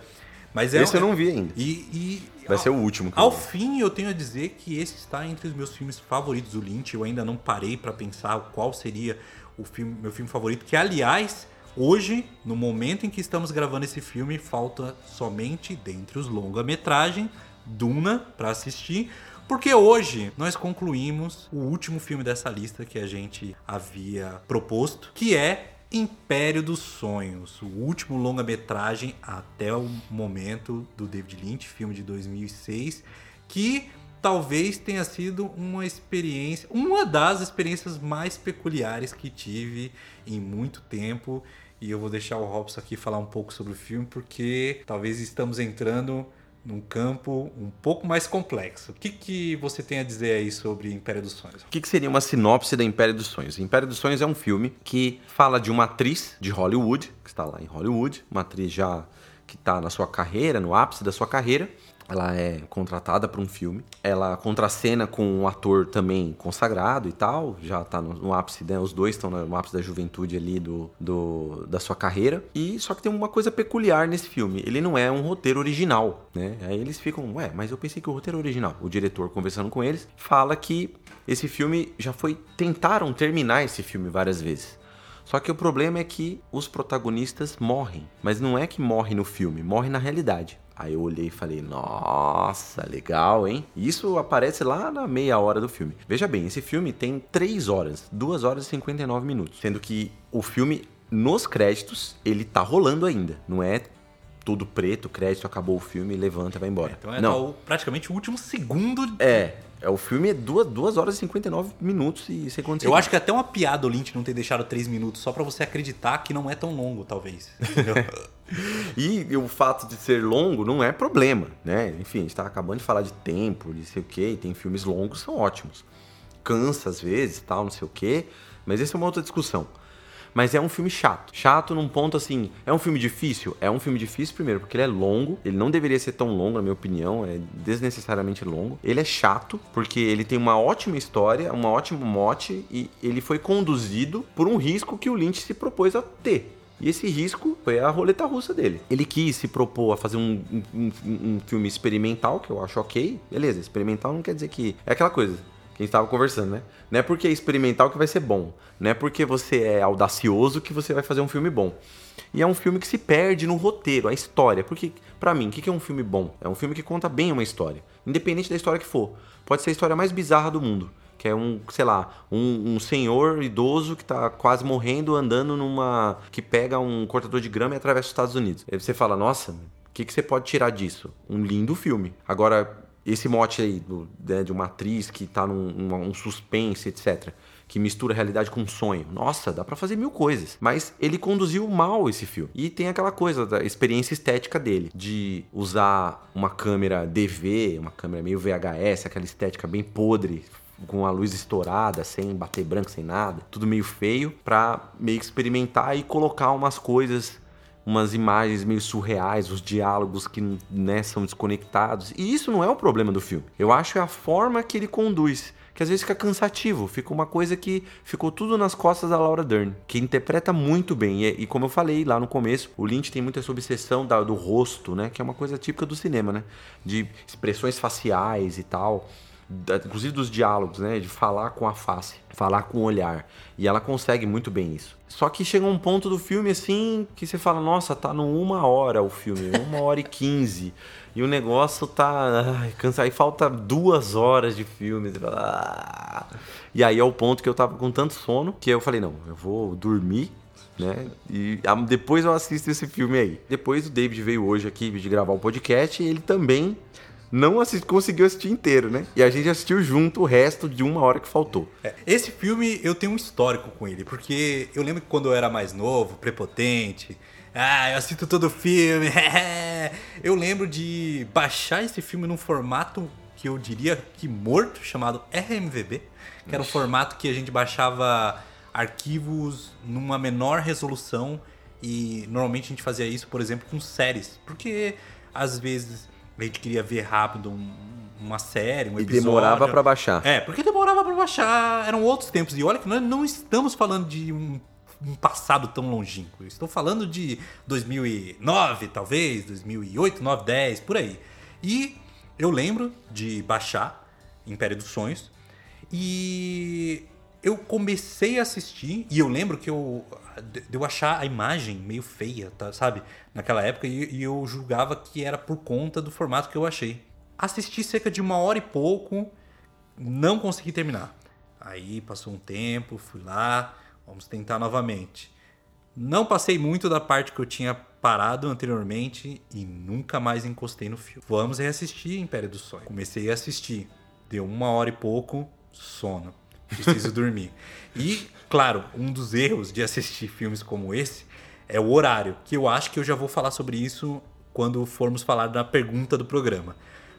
Mas é, esse eu não vi ainda. E, e Vai ao, ser o último. ao fim, eu tenho a dizer que esse está entre os meus filmes favoritos do Lynch. Eu ainda não parei para pensar qual seria o filme, meu filme favorito, que aliás, hoje, no momento em que estamos gravando esse filme, falta somente dentre os longa-metragem Duna para assistir. Porque hoje nós concluímos o último filme dessa lista que a gente havia proposto, que é Império dos Sonhos, o último longa-metragem até o momento do David Lynch, filme de 2006, que talvez tenha sido uma experiência, uma das experiências mais peculiares que tive em muito tempo. E eu vou deixar o Robson aqui falar um pouco sobre o filme, porque talvez estamos entrando num campo um pouco mais complexo. O que, que você tem a dizer aí sobre Império dos Sonhos? O que, que seria uma sinopse da Império dos Sonhos? Império dos Sonhos é um filme que fala de uma atriz de Hollywood, que está lá em Hollywood, uma atriz já que está na sua carreira, no ápice da sua carreira, ela é contratada para um filme. Ela contracena com um ator também consagrado e tal. Já tá no, no ápice, né? Os dois estão no ápice da juventude ali do, do, da sua carreira. E só que tem uma coisa peculiar nesse filme. Ele não é um roteiro original, né? Aí eles ficam, ué, mas eu pensei que o roteiro original. O diretor conversando com eles fala que esse filme já foi. Tentaram terminar esse filme várias vezes. Só que o problema é que os protagonistas morrem. Mas não é que morre no filme, morre na realidade. Aí eu olhei e falei, nossa, legal, hein? Isso aparece lá na meia hora do filme. Veja bem, esse filme tem 3 horas, 2 horas e 59 minutos. Sendo que o filme, nos créditos, ele tá rolando ainda. Não é tudo preto, crédito, acabou o filme, levanta e vai embora. É, então é não. praticamente o último segundo. É, é, o filme é 2 duas, horas e 59 minutos e sei quantos Eu acho que é até uma piada o Lynch não ter deixado 3 minutos, só para você acreditar que não é tão longo, talvez. e o fato de ser longo não é problema, né? Enfim, a gente tá acabando de falar de tempo, de sei o quê, tem filmes longos, são ótimos. Cansa às vezes, tal, não sei o quê, mas essa é uma outra discussão. Mas é um filme chato. Chato num ponto assim. É um filme difícil? É um filme difícil, primeiro, porque ele é longo. Ele não deveria ser tão longo, na minha opinião. É desnecessariamente longo. Ele é chato, porque ele tem uma ótima história, uma ótima mote. E ele foi conduzido por um risco que o Lynch se propôs a ter. E esse risco foi a roleta russa dele. Ele quis se propor a fazer um, um, um, filme experimental, que eu acho ok. Beleza, experimental não quer dizer que. É aquela coisa que a gente estava conversando, né? Não é porque é experimental que vai ser bom. Não é porque você é audacioso que você vai fazer um filme bom. E é um filme que se perde no roteiro, a história. Porque, para mim, o que é um filme bom? É um filme que conta bem uma história. Independente da história que for. Pode ser a história mais bizarra do mundo. Que é um, sei lá, um, um senhor idoso que tá quase morrendo andando numa. que pega um cortador de grama e atravessa os Estados Unidos. Aí você fala, nossa, o que, que você pode tirar disso? Um lindo filme. Agora, esse mote aí do, né, de uma atriz que tá num um suspense, etc. Que mistura realidade com sonho. Nossa, dá para fazer mil coisas. Mas ele conduziu mal esse filme. E tem aquela coisa da experiência estética dele. De usar uma câmera DV, uma câmera meio VHS, aquela estética bem podre, com a luz estourada, sem bater branco, sem nada, tudo meio feio, pra meio que experimentar e colocar umas coisas umas imagens meio surreais, os diálogos que né, são desconectados. E isso não é o problema do filme. Eu acho é a forma que ele conduz. Que às vezes fica cansativo, fica uma coisa que ficou tudo nas costas da Laura Dern, que interpreta muito bem. E, e como eu falei lá no começo, o Lynch tem muita essa obsessão da, do rosto, né? Que é uma coisa típica do cinema, né? De expressões faciais e tal inclusive dos diálogos, né? De falar com a face, falar com o olhar. E ela consegue muito bem isso. Só que chega um ponto do filme assim que você fala, nossa, tá no uma hora o filme, uma hora e quinze. E o negócio tá. Ai, cansa. Aí falta duas horas de filme. E aí é o ponto que eu tava com tanto sono que eu falei, não, eu vou dormir né? E depois eu assisto esse filme aí. Depois o David veio hoje aqui de gravar o podcast e ele também não assist, conseguiu assistir inteiro, né? E a gente assistiu junto o resto de uma hora que faltou. É, esse filme eu tenho um histórico com ele, porque eu lembro que quando eu era mais novo, prepotente, ah, eu assisto todo filme, eu lembro de baixar esse filme num formato que eu diria que morto, chamado RMVB, que era um formato que a gente baixava arquivos numa menor resolução e normalmente a gente fazia isso, por exemplo, com séries, porque às vezes a gente queria ver rápido um, uma série, um E episódio. demorava pra baixar. É, porque demorava pra baixar, eram outros tempos. E olha que nós não estamos falando de um, um passado tão longínquo. Eu estou falando de 2009, talvez, 2008, 9, 10, por aí. E eu lembro de baixar Império dos Sonhos e eu comecei a assistir e eu lembro que eu de eu achar a imagem meio feia, tá, sabe? Naquela época e, e eu julgava que era por conta do formato que eu achei. Assisti cerca de uma hora e pouco, não consegui terminar. Aí passou um tempo, fui lá, vamos tentar novamente. Não passei muito da parte que eu tinha parado anteriormente e nunca mais encostei no filme. Vamos reassistir Império do Sonho. Comecei a assistir, deu uma hora e pouco, sono. Preciso dormir. E, claro, um dos erros de assistir filmes como esse é o horário, que eu acho que eu já vou falar sobre isso quando formos falar da pergunta do programa.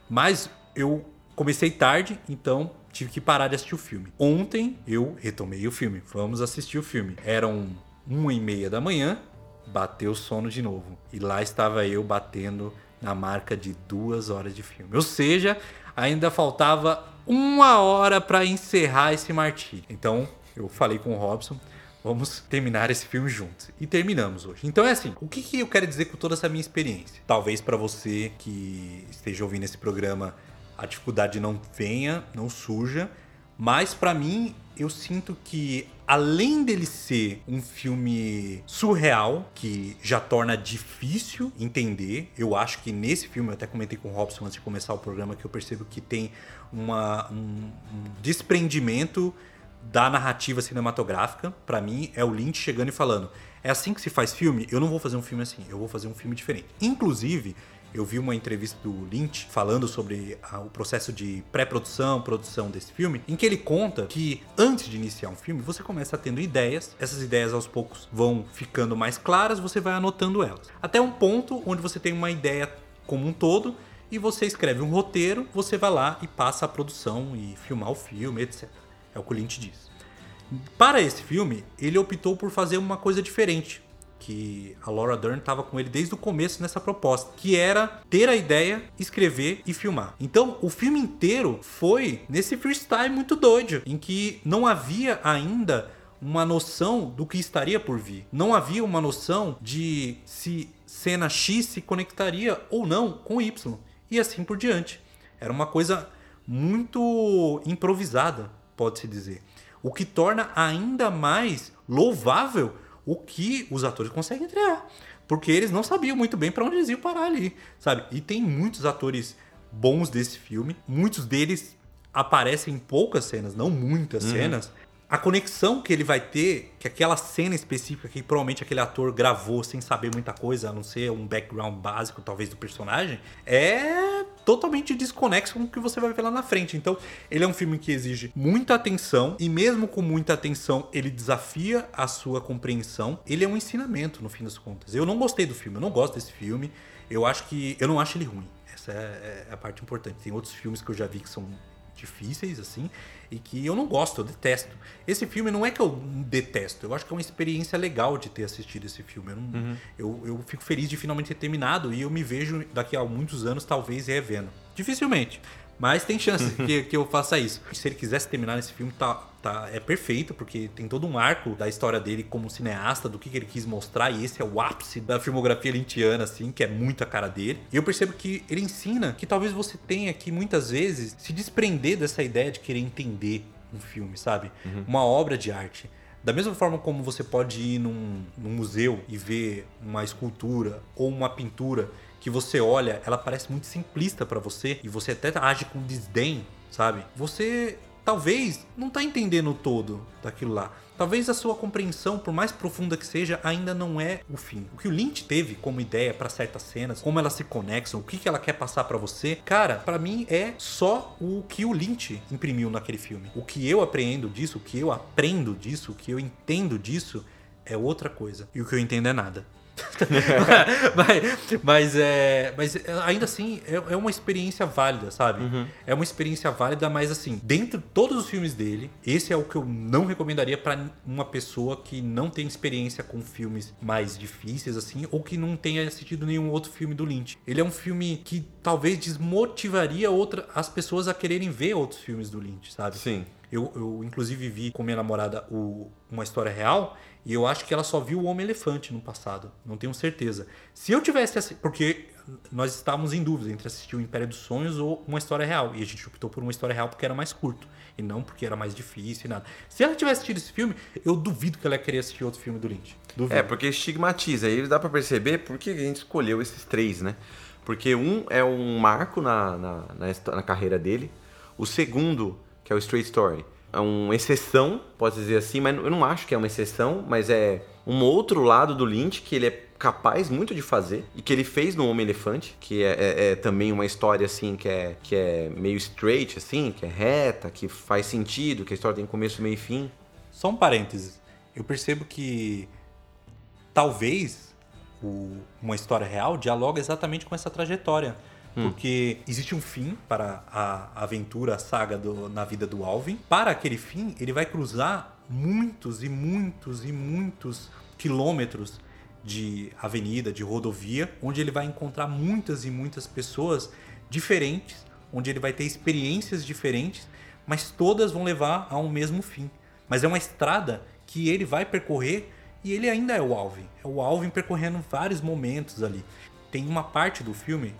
Mas eu comecei tarde, então tive que parar de assistir o filme. Ontem eu retomei o filme. Vamos assistir o filme. Eram uma e meia da manhã, bateu o sono de novo. E lá estava eu batendo na marca de duas horas de filme. Ou seja, ainda faltava uma hora para encerrar esse martírio. Então eu falei com o Robson. Vamos terminar esse filme juntos. E terminamos hoje. Então é assim, o que, que eu quero dizer com toda essa minha experiência? Talvez para você que esteja ouvindo esse programa, a dificuldade não venha, não surja, mas para mim eu sinto que além dele ser um filme surreal, que já torna difícil entender, eu acho que nesse filme, eu até comentei com o Robson antes de começar o programa, que eu percebo que tem uma, um, um desprendimento da narrativa cinematográfica. Para mim, é o Lynch chegando e falando: é assim que se faz filme? Eu não vou fazer um filme assim, eu vou fazer um filme diferente. Inclusive, eu vi uma entrevista do Lynch falando sobre a, o processo de pré-produção, produção desse filme, em que ele conta que antes de iniciar um filme, você começa tendo ideias, essas ideias aos poucos vão ficando mais claras, você vai anotando elas. Até um ponto onde você tem uma ideia como um todo e você escreve um roteiro, você vai lá e passa a produção e filmar o filme, etc. É o que o Lynch diz. Para esse filme, ele optou por fazer uma coisa diferente que a Laura Dern estava com ele desde o começo nessa proposta, que era ter a ideia, escrever e filmar. Então, o filme inteiro foi nesse freestyle muito doido, em que não havia ainda uma noção do que estaria por vir. Não havia uma noção de se cena X se conectaria ou não com Y. E assim por diante. Era uma coisa muito improvisada, pode-se dizer. O que torna ainda mais louvável o que os atores conseguem entregar. Porque eles não sabiam muito bem para onde eles iam parar ali, sabe? E tem muitos atores bons desse filme, muitos deles aparecem em poucas cenas, não muitas uhum. cenas. A conexão que ele vai ter, que aquela cena específica que provavelmente aquele ator gravou sem saber muita coisa, a não ser um background básico, talvez, do personagem, é totalmente desconexo com o que você vai ver lá na frente. Então, ele é um filme que exige muita atenção e mesmo com muita atenção, ele desafia a sua compreensão. Ele é um ensinamento no fim das contas. Eu não gostei do filme, eu não gosto desse filme. Eu acho que eu não acho ele ruim. Essa é, é a parte importante. Tem outros filmes que eu já vi que são difíceis assim e que eu não gosto, eu detesto. Esse filme não é que eu detesto, eu acho que é uma experiência legal de ter assistido esse filme. Eu, não, uhum. eu, eu, fico feliz de finalmente ter terminado e eu me vejo daqui a muitos anos talvez revendo. Dificilmente. Mas tem chance que, que eu faça isso. Se ele quisesse terminar esse filme, tá, tá, é perfeito, porque tem todo um arco da história dele como cineasta, do que, que ele quis mostrar, e esse é o ápice da filmografia lintiana, assim, que é muito a cara dele. E eu percebo que ele ensina que talvez você tenha que, muitas vezes, se desprender dessa ideia de querer entender um filme, sabe? Uhum. Uma obra de arte. Da mesma forma como você pode ir num, num museu e ver uma escultura ou uma pintura que você olha, ela parece muito simplista para você e você até age com desdém, sabe? Você talvez não tá entendendo o todo daquilo lá. Talvez a sua compreensão, por mais profunda que seja, ainda não é o fim. O que o Lynch teve como ideia para certas cenas, como elas se conexam, o que, que ela quer passar para você, cara, para mim é só o que o Lynch imprimiu naquele filme. O que eu apreendo disso, o que eu aprendo disso, o que eu entendo disso é outra coisa. E o que eu entendo é nada. mas, mas, é, mas ainda assim é, é uma experiência válida, sabe? Uhum. É uma experiência válida, mas assim, dentro de todos os filmes dele, esse é o que eu não recomendaria para uma pessoa que não tem experiência com filmes mais difíceis, assim, ou que não tenha assistido nenhum outro filme do Lynch. Ele é um filme que talvez desmotivaria outra, as pessoas a quererem ver outros filmes do Lynch, sabe? Sim. Eu, eu inclusive vi com minha namorada o, uma história real e eu acho que ela só viu o Homem-Elefante no passado. Não tenho certeza. Se eu tivesse. Porque nós estávamos em dúvida entre assistir o Império dos Sonhos ou uma história real. E a gente optou por uma história real porque era mais curto. E não porque era mais difícil e nada. Se ela tivesse assistido esse filme, eu duvido que ela ia querer assistir outro filme do Lynch. Duvido. É, porque estigmatiza. Aí dá para perceber por que a gente escolheu esses três, né? Porque um é um marco na, na, na, na carreira dele. O segundo, que é o Straight Story, é uma exceção, pode dizer assim, mas eu não acho que é uma exceção, mas é um outro lado do Lynch que ele é capaz muito de fazer e que ele fez no Homem Elefante, que é, é, é, também uma história assim que é, que é meio straight, assim, que é reta, que faz sentido, que a história tem começo, meio e fim. Só um parênteses. Eu percebo que talvez o, uma história real dialoga exatamente com essa trajetória. Hum. Porque existe um fim para a aventura, a saga do, na vida do Alvin. Para aquele fim, ele vai cruzar muitos e muitos e muitos quilômetros de avenida, de rodovia, onde ele vai encontrar muitas e muitas pessoas diferentes, onde ele vai ter experiências diferentes, mas todas vão levar a um mesmo fim. Mas é uma estrada que ele vai percorrer e ele ainda é o Alvin. É o Alvin percorrendo vários momentos ali. Tem uma parte do filme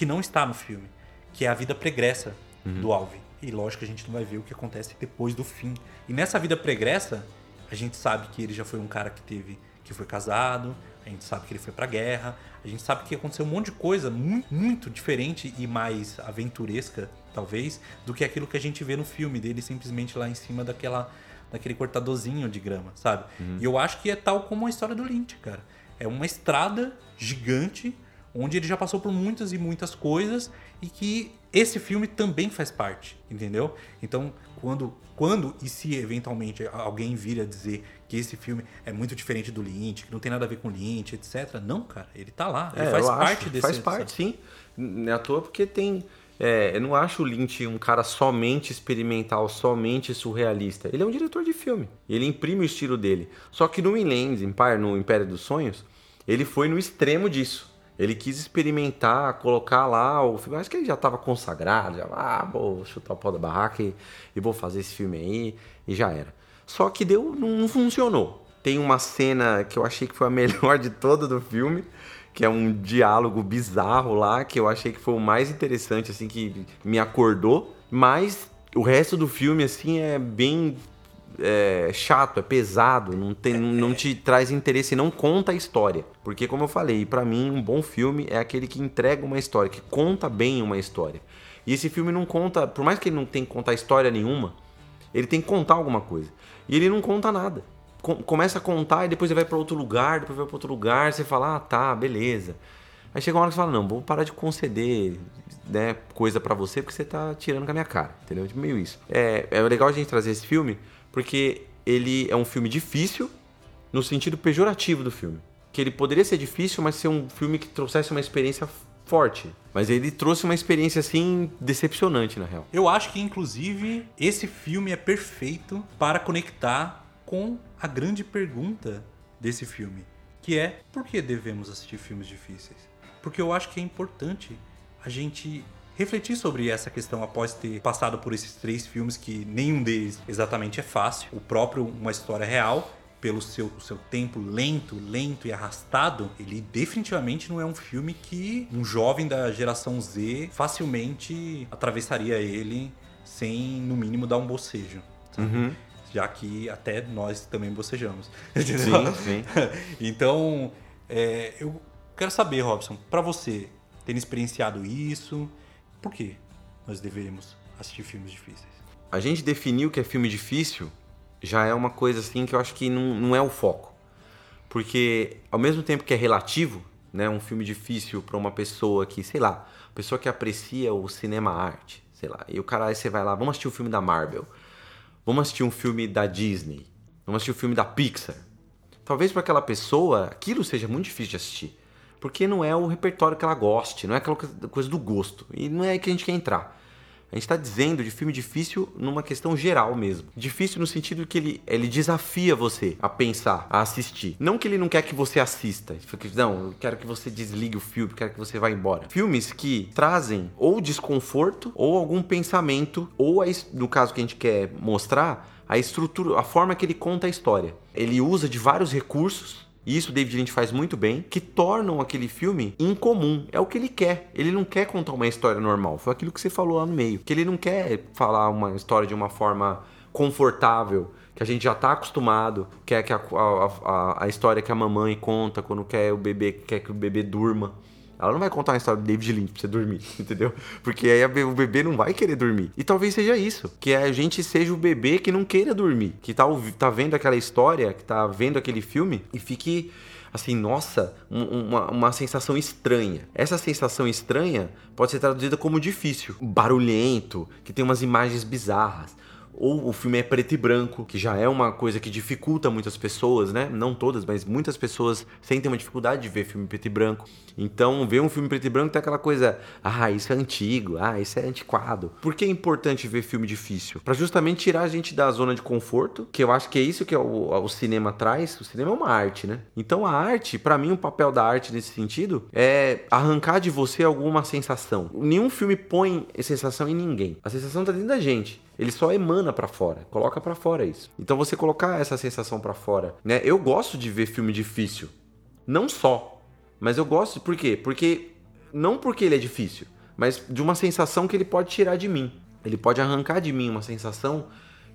que não está no filme, que é a vida pregressa uhum. do Alvin. E lógico que a gente não vai ver o que acontece depois do fim. E nessa vida pregressa, a gente sabe que ele já foi um cara que teve que foi casado, a gente sabe que ele foi pra guerra, a gente sabe que aconteceu um monte de coisa muito, muito diferente e mais aventuresca, talvez, do que aquilo que a gente vê no filme dele simplesmente lá em cima daquela daquele cortadorzinho de grama, sabe? Uhum. E eu acho que é tal como a história do Lynch, cara. É uma estrada gigante onde ele já passou por muitas e muitas coisas e que esse filme também faz parte, entendeu? Então, quando, quando e se eventualmente alguém vir a dizer que esse filme é muito diferente do Lynch, que não tem nada a ver com Lynch, etc. Não, cara, ele tá lá, ele é, faz parte acho, desse. Faz parte, sim. Não é à toa porque tem. É, eu não acho o Lynch um cara somente experimental, somente surrealista. Ele é um diretor de filme. Ele imprime o estilo dele. Só que no Inland Empire, no Império dos Sonhos, ele foi no extremo disso. Ele quis experimentar, colocar lá o filme. Acho que ele já estava consagrado, já, ah, vou chutar o pau da barraca e, e, vou fazer esse filme aí, e já era. Só que deu, não, funcionou. Tem uma cena que eu achei que foi a melhor de toda do filme, que é um diálogo bizarro lá, que eu achei que foi o mais interessante, assim, que me acordou. Mas o resto do filme, assim, é bem é, chato, é pesado, não, tem, não te traz interesse, não conta a história. Porque, como eu falei, para mim, um bom filme é aquele que entrega uma história, que conta bem uma história. E esse filme não conta, por mais que ele não tenha que contar história nenhuma, ele tem que contar alguma coisa. E ele não conta nada. começa a contar e depois ele vai para outro lugar, depois vai para outro lugar, você fala, ah, tá, beleza. Aí chega uma hora que você fala, não, vou parar de conceder né, coisa para você porque você tá tirando com a minha cara, entendeu? Tipo, meio isso. É, é legal a gente trazer esse filme porque ele é um filme difícil no sentido pejorativo do filme. Que ele poderia ser difícil, mas ser um filme que trouxesse uma experiência forte. Mas ele trouxe uma experiência assim decepcionante na real. Eu acho que inclusive esse filme é perfeito para conectar com a grande pergunta desse filme, que é por que devemos assistir filmes difíceis? Porque eu acho que é importante a gente refletir sobre essa questão após ter passado por esses três filmes que nenhum deles exatamente é fácil. O próprio Uma História Real, pelo seu, seu tempo lento, lento e arrastado, ele definitivamente não é um filme que um jovem da geração Z facilmente atravessaria ele sem, no mínimo, dar um bocejo. Uhum. Já que até nós também bocejamos. Sim, sim. então, é, eu quero saber, Robson, para você, tendo experienciado isso, por que nós deveríamos assistir filmes difíceis? A gente definir o que é filme difícil já é uma coisa assim que eu acho que não, não é o foco. Porque ao mesmo tempo que é relativo, né, um filme difícil para uma pessoa que, sei lá, pessoa que aprecia o cinema arte, sei lá, e o cara aí você vai lá, vamos assistir um filme da Marvel, vamos assistir um filme da Disney, vamos assistir um filme da Pixar. talvez para aquela pessoa aquilo seja muito difícil de assistir. Porque não é o repertório que ela goste, não é aquela coisa do gosto. E não é aí que a gente quer entrar. A gente está dizendo de filme difícil numa questão geral mesmo. Difícil no sentido que ele, ele desafia você a pensar, a assistir. Não que ele não quer que você assista. Não, eu quero que você desligue o filme, quero que você vá embora. Filmes que trazem ou desconforto ou algum pensamento, ou no caso que a gente quer mostrar, a estrutura, a forma que ele conta a história. Ele usa de vários recursos e isso David Lynch faz muito bem, que tornam aquele filme incomum. É o que ele quer. Ele não quer contar uma história normal. Foi aquilo que você falou lá no meio. Que ele não quer falar uma história de uma forma confortável, que a gente já está acostumado, que a, a, a, a, história que a mamãe conta quando quer o bebê quer que o bebê durma. Ela não vai contar uma história do David Lynch pra você dormir, entendeu? Porque aí o bebê não vai querer dormir. E talvez seja isso, que a gente seja o bebê que não queira dormir, que tá, tá vendo aquela história, que tá vendo aquele filme e fique assim, nossa, uma, uma sensação estranha. Essa sensação estranha pode ser traduzida como difícil, barulhento, que tem umas imagens bizarras ou o filme é preto e branco, que já é uma coisa que dificulta muitas pessoas, né? Não todas, mas muitas pessoas sentem uma dificuldade de ver filme preto e branco. Então, ver um filme preto e branco tem aquela coisa, ah, isso é antigo, ah, isso é antiquado. Por que é importante ver filme difícil? Para justamente tirar a gente da zona de conforto, que eu acho que é isso que o, o cinema traz. O cinema é uma arte, né? Então, a arte, para mim, o papel da arte nesse sentido é arrancar de você alguma sensação. Nenhum filme põe sensação em ninguém. A sensação tá dentro da gente. Ele só emana para fora, coloca para fora isso. Então você colocar essa sensação para fora, né? Eu gosto de ver filme difícil. Não só, mas eu gosto por quê? Porque não porque ele é difícil, mas de uma sensação que ele pode tirar de mim. Ele pode arrancar de mim uma sensação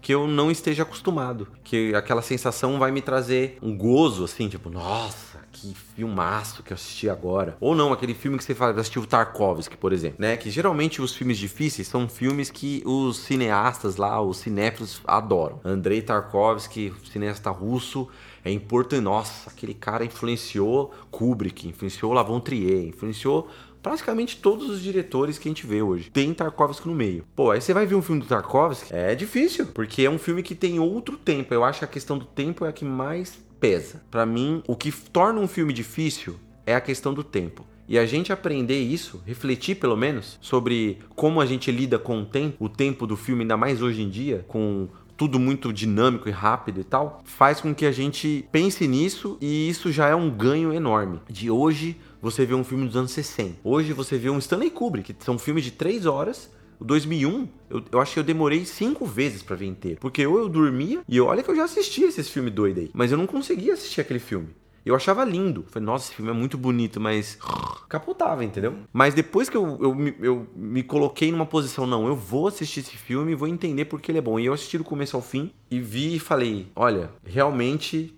que eu não esteja acostumado. Que aquela sensação vai me trazer um gozo, assim, tipo, nossa, que filmaço que eu assisti agora. Ou não, aquele filme que você fala, assistiu Tarkovsky, por exemplo, né? Que geralmente os filmes difíceis são filmes que os cineastas lá, os cinéfilos adoram. Andrei Tarkovsky, cineasta russo, é importante. Nossa, aquele cara influenciou Kubrick, influenciou Lavon Trier, influenciou praticamente todos os diretores que a gente vê hoje. Tem Tarkovsky no meio. Pô, aí você vai ver um filme do Tarkovsky, é difícil, porque é um filme que tem outro tempo. Eu acho que a questão do tempo é a que mais pesa. Para mim, o que torna um filme difícil é a questão do tempo. E a gente aprender isso, refletir pelo menos sobre como a gente lida com o tempo, o tempo do filme, ainda mais hoje em dia, com tudo muito dinâmico e rápido e tal, faz com que a gente pense nisso e isso já é um ganho enorme. De hoje você vê um filme dos anos 60. Hoje você vê um Stanley Kubrick, que são filmes de 3 horas o 2001, eu, eu acho que eu demorei cinco vezes para ver inteiro. Porque ou eu dormia, e olha que eu já assisti esses filmes doidos aí, mas eu não conseguia assistir aquele filme. Eu achava lindo. Falei, nossa, esse filme é muito bonito, mas capotava, entendeu? Mas depois que eu, eu, eu, me coloquei numa posição, não, eu vou assistir esse filme e vou entender porque ele é bom. E eu assisti do começo ao fim e vi e falei, olha, realmente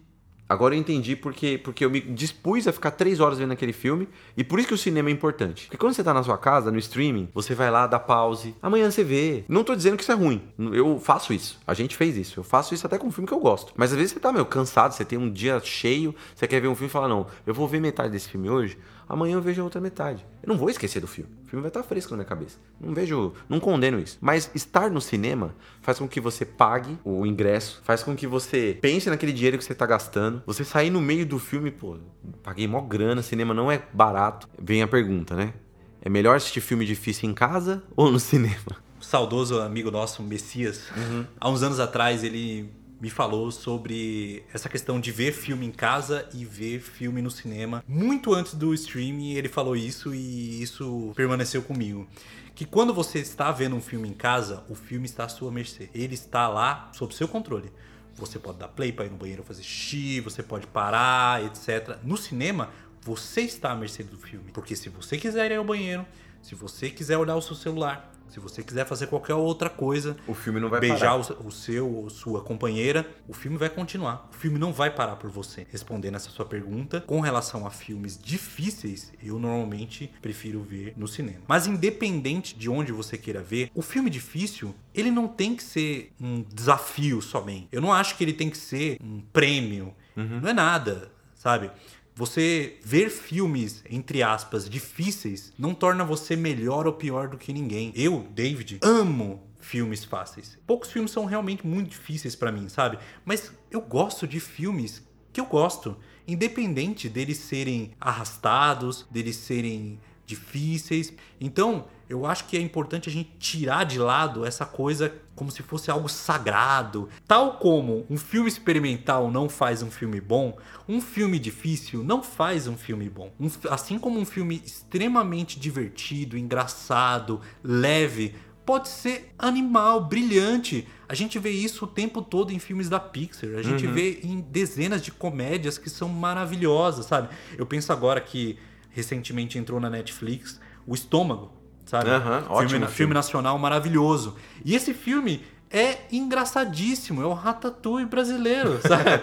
Agora eu entendi porque, porque eu me dispus a ficar três horas vendo aquele filme e por isso que o cinema é importante. Porque quando você tá na sua casa, no streaming, você vai lá, dá pause, amanhã você vê. Não tô dizendo que isso é ruim. Eu faço isso. A gente fez isso. Eu faço isso até com um filme que eu gosto. Mas às vezes você tá, meu, cansado, você tem um dia cheio, você quer ver um filme e fala, não, eu vou ver metade desse filme hoje amanhã eu vejo a outra metade. Eu não vou esquecer do filme. O filme vai estar fresco na minha cabeça. Não vejo, não condeno isso. Mas estar no cinema faz com que você pague o ingresso, faz com que você pense naquele dinheiro que você está gastando. Você sair no meio do filme, pô, paguei mó grana, cinema não é barato. Vem a pergunta, né? É melhor assistir filme difícil em casa ou no cinema? Saudoso amigo nosso, Messias, uhum. há uns anos atrás, ele me falou sobre essa questão de ver filme em casa e ver filme no cinema. Muito antes do streaming, ele falou isso e isso permaneceu comigo. Que quando você está vendo um filme em casa, o filme está à sua mercê. Ele está lá sob seu controle. Você pode dar play para ir no banheiro fazer xixi, você pode parar, etc. No cinema, você está à mercê do filme. Porque se você quiser ir ao banheiro, se você quiser olhar o seu celular, se você quiser fazer qualquer outra coisa, o filme não vai beijar parar. O, o seu ou sua companheira, o filme vai continuar. O filme não vai parar por você. Respondendo essa sua pergunta, com relação a filmes difíceis, eu normalmente prefiro ver no cinema. Mas independente de onde você queira ver, o filme difícil, ele não tem que ser um desafio somente. Eu não acho que ele tem que ser um prêmio. Uhum. Não é nada, sabe? Você ver filmes, entre aspas, difíceis, não torna você melhor ou pior do que ninguém. Eu, David, amo filmes fáceis. Poucos filmes são realmente muito difíceis para mim, sabe? Mas eu gosto de filmes que eu gosto. Independente deles serem arrastados, deles serem difíceis. Então, eu acho que é importante a gente tirar de lado essa coisa como se fosse algo sagrado. Tal como um filme experimental não faz um filme bom, um filme difícil não faz um filme bom. Um, assim como um filme extremamente divertido, engraçado, leve, pode ser animal, brilhante. A gente vê isso o tempo todo em filmes da Pixar. A gente uhum. vê em dezenas de comédias que são maravilhosas, sabe? Eu penso agora que recentemente entrou na Netflix o Estômago, sabe? Uhum, filme, ótimo filme, filme nacional maravilhoso. E esse filme é engraçadíssimo, é o Ratatouille brasileiro, sabe?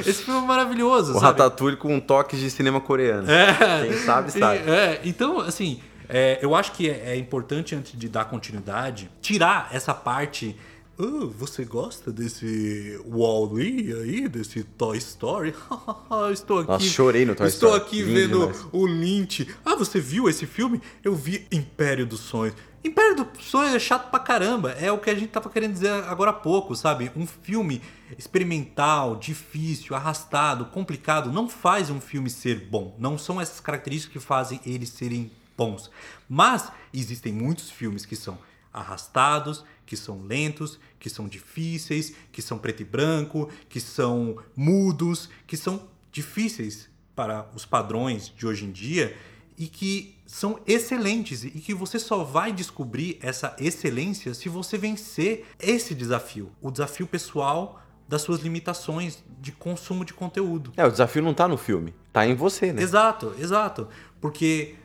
Esse filme é maravilhoso, o sabe? Ratatouille com um toque de cinema coreano. É. Quem sabe, sabe. É, então, assim, é, eu acho que é, é, importante, antes de dar continuidade, tirar essa parte. Oh, você gosta desse Wall-E aí, desse Toy Story? estou aqui. Nossa, chorei no Toy estou Story. aqui vendo demais. o Lynch. Ah, você viu esse filme? Eu vi Império dos Sonhos. Império dos Sonhos é chato pra caramba. É o que a gente tava querendo dizer agora há pouco, sabe? Um filme experimental, difícil, arrastado, complicado, não faz um filme ser bom. Não são essas características que fazem eles serem bons. Mas existem muitos filmes que são arrastados, que são lentos, que são difíceis, que são preto e branco, que são mudos, que são difíceis para os padrões de hoje em dia e que são excelentes e que você só vai descobrir essa excelência se você vencer esse desafio, o desafio pessoal das suas limitações de consumo de conteúdo. É, o desafio não está no filme, está em você, né? Exato, exato. Porque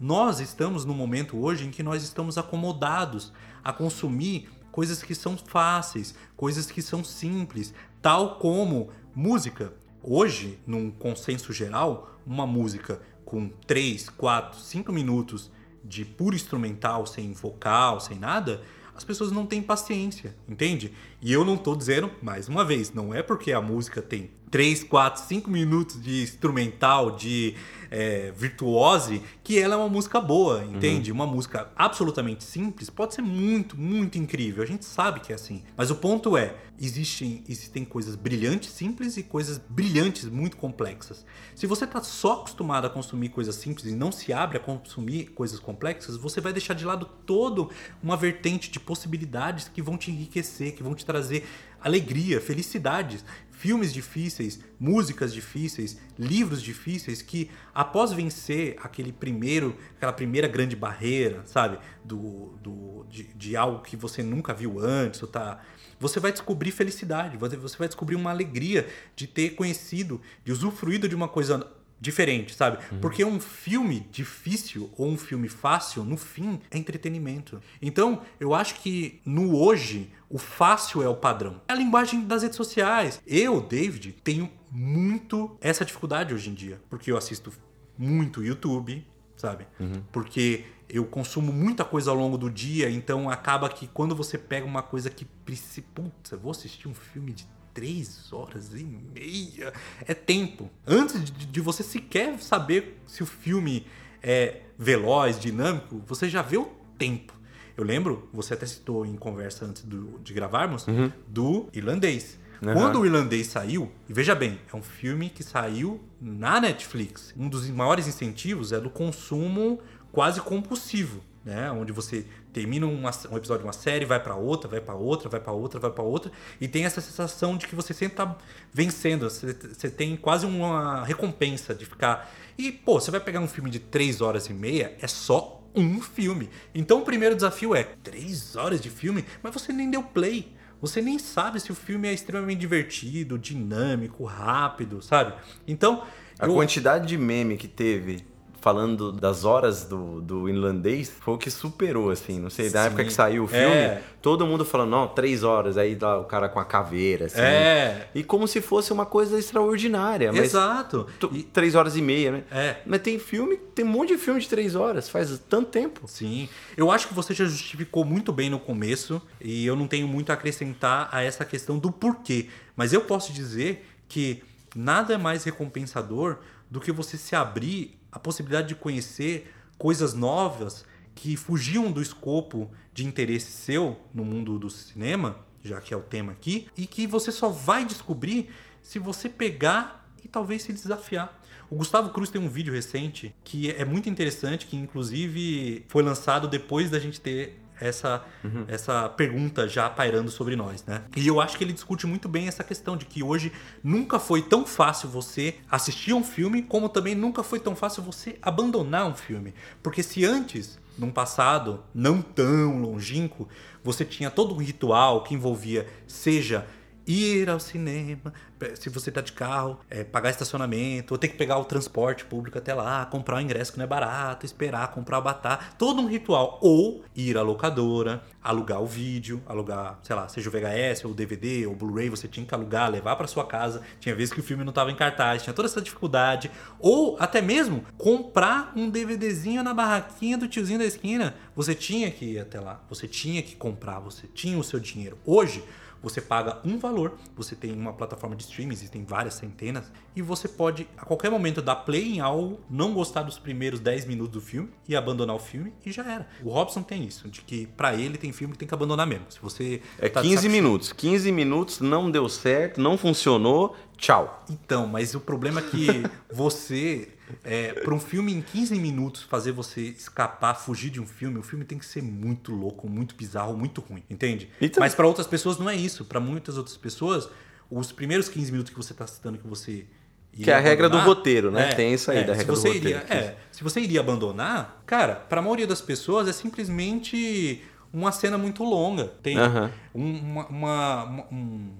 nós estamos no momento hoje em que nós estamos acomodados a consumir coisas que são fáceis, coisas que são simples, tal como música. Hoje, num consenso geral, uma música com 3, 4, 5 minutos de puro instrumental, sem vocal, sem nada, as pessoas não têm paciência, entende? E eu não estou dizendo, mais uma vez, não é porque a música tem 3, 4, 5 minutos de instrumental, de é, virtuose, que ela é uma música boa, entende? Uhum. Uma música absolutamente simples pode ser muito, muito incrível. A gente sabe que é assim. Mas o ponto é, existem, existem coisas brilhantes, simples e coisas brilhantes, muito complexas. Se você está só acostumado a consumir coisas simples e não se abre a consumir coisas complexas, você vai deixar de lado toda uma vertente de possibilidades que vão te enriquecer, que vão te trazer alegria, felicidades filmes difíceis, músicas difíceis, livros difíceis que após vencer aquele primeiro, aquela primeira grande barreira, sabe, do, do de, de algo que você nunca viu antes, ou tá, você vai descobrir felicidade, você vai descobrir uma alegria de ter conhecido, de usufruído de uma coisa diferente, sabe? Uhum. Porque um filme difícil ou um filme fácil, no fim, é entretenimento. Então, eu acho que no hoje, o fácil é o padrão. É a linguagem das redes sociais. Eu, David, tenho muito essa dificuldade hoje em dia, porque eu assisto muito YouTube, sabe? Uhum. Porque eu consumo muita coisa ao longo do dia, então acaba que quando você pega uma coisa que precisa, putz, eu vou assistir um filme de três horas e meia. É tempo. Antes de, de, você sequer saber se o filme é veloz, dinâmico, você já vê o tempo. Eu lembro, você até citou em conversa antes do, de gravarmos, uhum. do irlandês. Uhum. Quando o irlandês saiu, e veja bem, é um filme que saiu na Netflix. Um dos maiores incentivos é do consumo quase compulsivo né? Onde você termina uma, um episódio de uma série, vai para outra, vai para outra, vai para outra, vai para outra, e tem essa sensação de que você sempre tá vencendo, você, você, tem quase uma recompensa de ficar. E, pô, você vai pegar um filme de três horas e meia, é só um filme. Então o primeiro desafio é três horas de filme, mas você nem deu play. Você nem sabe se o filme é extremamente divertido, dinâmico, rápido, sabe? Então. A eu... quantidade de meme que teve falando das horas do, do inlandês, foi o que superou, assim. Não sei, na época que saiu o filme, é. todo mundo falando, não, três horas, aí dá o cara com a caveira, assim. É. E como se fosse uma coisa extraordinária. Exato. E... Três horas e meia, né? É. Mas tem filme, tem um monte de filme de três horas, faz tanto tempo. Sim. Eu acho que você já justificou muito bem no começo, e eu não tenho muito a acrescentar a essa questão do porquê. Mas eu posso dizer que nada é mais recompensador do que você se abrir a possibilidade de conhecer coisas novas que fugiam do escopo de interesse seu no mundo do cinema, já que é o tema aqui, e que você só vai descobrir se você pegar e talvez se desafiar. O Gustavo Cruz tem um vídeo recente que é muito interessante, que inclusive foi lançado depois da gente ter essa, uhum. essa pergunta já pairando sobre nós, né? E eu acho que ele discute muito bem essa questão de que hoje nunca foi tão fácil você assistir um filme, como também nunca foi tão fácil você abandonar um filme. Porque se antes, num passado não tão longínquo, você tinha todo um ritual que envolvia, seja ir ao cinema, se você tá de carro, é, pagar estacionamento, ou ter que pegar o transporte público até lá, comprar o ingresso que não é barato, esperar, comprar o batá, todo um ritual. Ou ir à locadora, alugar o vídeo, alugar, sei lá, seja o VHS ou o DVD ou Blu-ray, você tinha que alugar, levar para sua casa. Tinha vezes que o filme não tava em cartaz, tinha toda essa dificuldade. Ou até mesmo comprar um DVDzinho na barraquinha do tiozinho da esquina. Você tinha que ir até lá, você tinha que comprar, você tinha o seu dinheiro. Hoje, você paga um valor, você tem uma plataforma de streaming, existem várias centenas, e você pode a qualquer momento dar play em algo, não gostar dos primeiros 10 minutos do filme e abandonar o filme e já era. O Robson tem isso, de que para ele tem filme que tem que abandonar mesmo. Se você É tá 15 minutos. 15 minutos não deu certo, não funcionou, tchau. Então, mas o problema é que você é, para um filme em 15 minutos fazer você escapar, fugir de um filme, o filme tem que ser muito louco, muito bizarro, muito ruim, entende? Então... Mas para outras pessoas não é isso. Para muitas outras pessoas, os primeiros 15 minutos que você está citando que você que é a regra do roteiro, né? É, Tem isso aí é, da regra do roteiro. Iria, é, se você iria abandonar, cara, para a maioria das pessoas é simplesmente uma cena muito longa. Tem uh -huh. uma, uma, uma, um,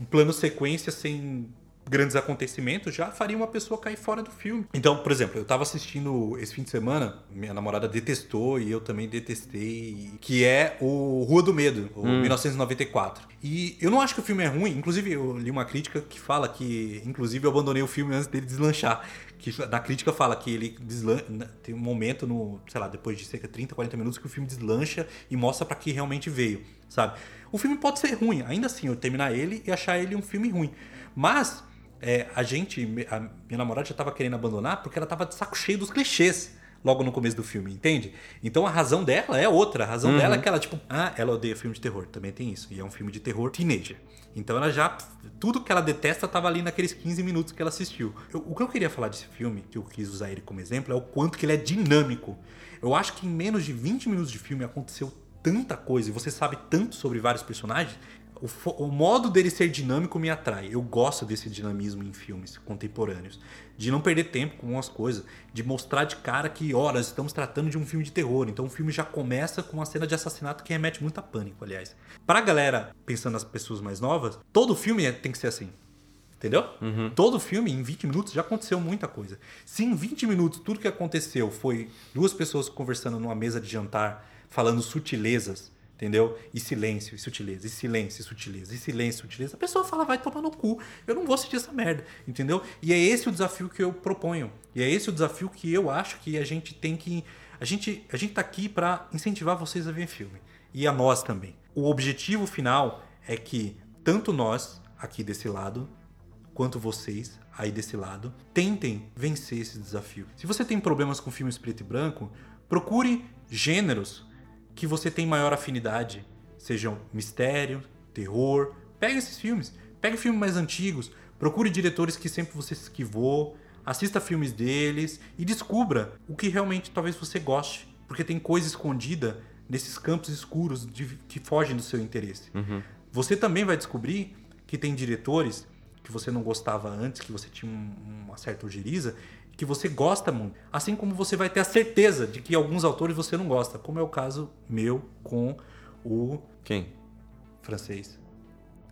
um plano sequência sem grandes acontecimentos já faria uma pessoa cair fora do filme. Então, por exemplo, eu tava assistindo esse fim de semana, minha namorada detestou e eu também detestei, que é o Rua do Medo, o hum. 1994. E eu não acho que o filme é ruim, inclusive eu li uma crítica que fala que, inclusive, eu abandonei o filme antes dele deslanchar. Que na crítica fala que ele deslancha, tem um momento no, sei lá, depois de cerca de 30, 40 minutos que o filme deslancha e mostra para que realmente veio, sabe? O filme pode ser ruim, ainda assim, eu terminar ele e achar ele um filme ruim. Mas é, a gente, a minha namorada já estava querendo abandonar porque ela estava de saco cheio dos clichês logo no começo do filme, entende? Então a razão dela é outra. A razão uhum. dela é que ela, tipo, ah, ela odeia filme de terror. Também tem isso. E é um filme de terror teenager. Então ela já. Tudo que ela detesta estava ali naqueles 15 minutos que ela assistiu. Eu, o que eu queria falar desse filme, que eu quis usar ele como exemplo, é o quanto que ele é dinâmico. Eu acho que em menos de 20 minutos de filme aconteceu tanta coisa e você sabe tanto sobre vários personagens o, o, modo dele ser dinâmico me atrai. Eu gosto desse dinamismo em filmes contemporâneos. De não perder tempo com umas coisas. De mostrar de cara que, nós estamos tratando de um filme de terror. Então o filme já começa com uma cena de assassinato que remete muito a pânico, aliás. Pra galera, pensando nas pessoas mais novas, todo filme é, tem que ser assim. Entendeu? Uhum. Todo filme, em 20 minutos, já aconteceu muita coisa. Se em 20 minutos tudo que aconteceu foi duas pessoas conversando numa mesa de jantar, falando sutilezas entendeu? E silêncio, e sutileza, e silêncio, e sutileza, e silêncio, e sutileza. A pessoa fala, vai tomar no cu. Eu não vou assistir essa merda, entendeu? E é esse o desafio que eu proponho. E é esse o desafio que eu acho que a gente tem que. A gente, a gente tá aqui para incentivar vocês a ver filme. E a nós também. O objetivo final é que tanto nós, aqui desse lado, quanto vocês, aí desse lado, tentem vencer esse desafio. Se você tem problemas com filmes preto e branco, procure gêneros que você tem maior afinidade, sejam mistério, terror. Pegue esses filmes, pegue filmes mais antigos, procure diretores que sempre você se esquivou, assista filmes deles e descubra o que realmente talvez você goste, porque tem coisa escondida nesses campos escuros de, que fogem do seu interesse. Uhum. Você também vai descobrir que tem diretores que você não gostava antes, que você tinha um, uma certa ojeriza, que você gosta muito. Assim como você vai ter a certeza de que alguns autores você não gosta, como é o caso meu com o. Quem? Francês.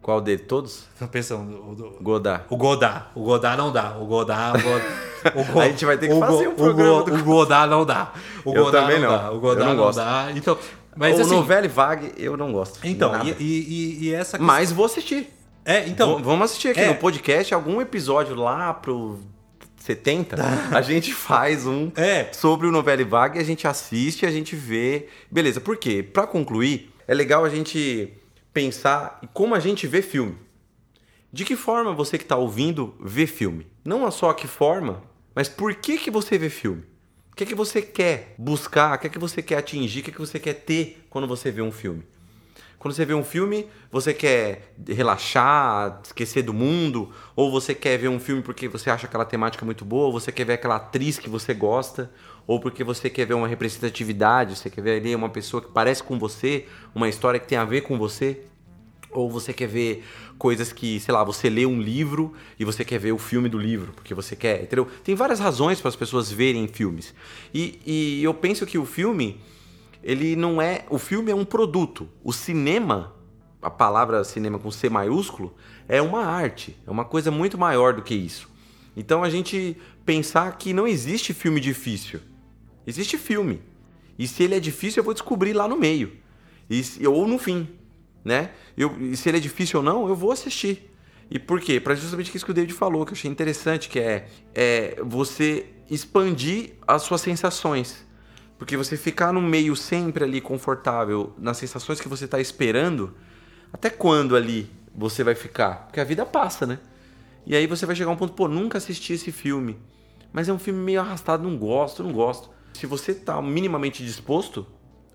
Qual dele? Todos? Pensando. O, o, Godard. O Godard. O Godard não dá. O Godard. O, Godard, a gente vai ter que fazer um programa. O, do... o Godard não dá. O eu Godard também não. Dá. O Godard eu não, não gosto. dá. Então, mas, o assim, Vague eu não gosto. Então, e, e, e, essa questão... Mas vou assistir. É, então. V vamos assistir aqui é. no podcast algum episódio lá pro 70, a gente faz um é. sobre o Novelle Vague, a gente assiste, a gente vê. Beleza, por quê? Para concluir, é legal a gente pensar como a gente vê filme. De que forma você que está ouvindo vê filme? Não só que forma, mas por que, que você vê filme? O que é que você quer buscar? O que é que você quer atingir? O que é que você quer ter quando você vê um filme? Quando você vê um filme, você quer relaxar, esquecer do mundo, ou você quer ver um filme porque você acha aquela temática muito boa, ou você quer ver aquela atriz que você gosta, ou porque você quer ver uma representatividade, você quer ver ali uma pessoa que parece com você, uma história que tem a ver com você, ou você quer ver coisas que, sei lá, você lê um livro e você quer ver o filme do livro, porque você quer, entendeu? Tem várias razões para as pessoas verem filmes. E, e eu penso que o filme, ele não é. O filme é um produto. O cinema, a palavra cinema com C maiúsculo, é uma arte, é uma coisa muito maior do que isso. Então a gente pensar que não existe filme difícil. Existe filme. E se ele é difícil, eu vou descobrir lá no meio. E, ou no fim né? Eu, se ele é difícil ou não, eu vou assistir. E por quê? Para justamente isso que o David falou, que eu achei interessante, que é, é você expandir as suas sensações. Porque você ficar no meio sempre ali confortável, nas sensações que você está esperando, até quando ali você vai ficar? Porque a vida passa, né? E aí você vai chegar a um ponto, pô, nunca assisti esse filme. Mas é um filme meio arrastado, não gosto, não gosto. Se você tá minimamente disposto,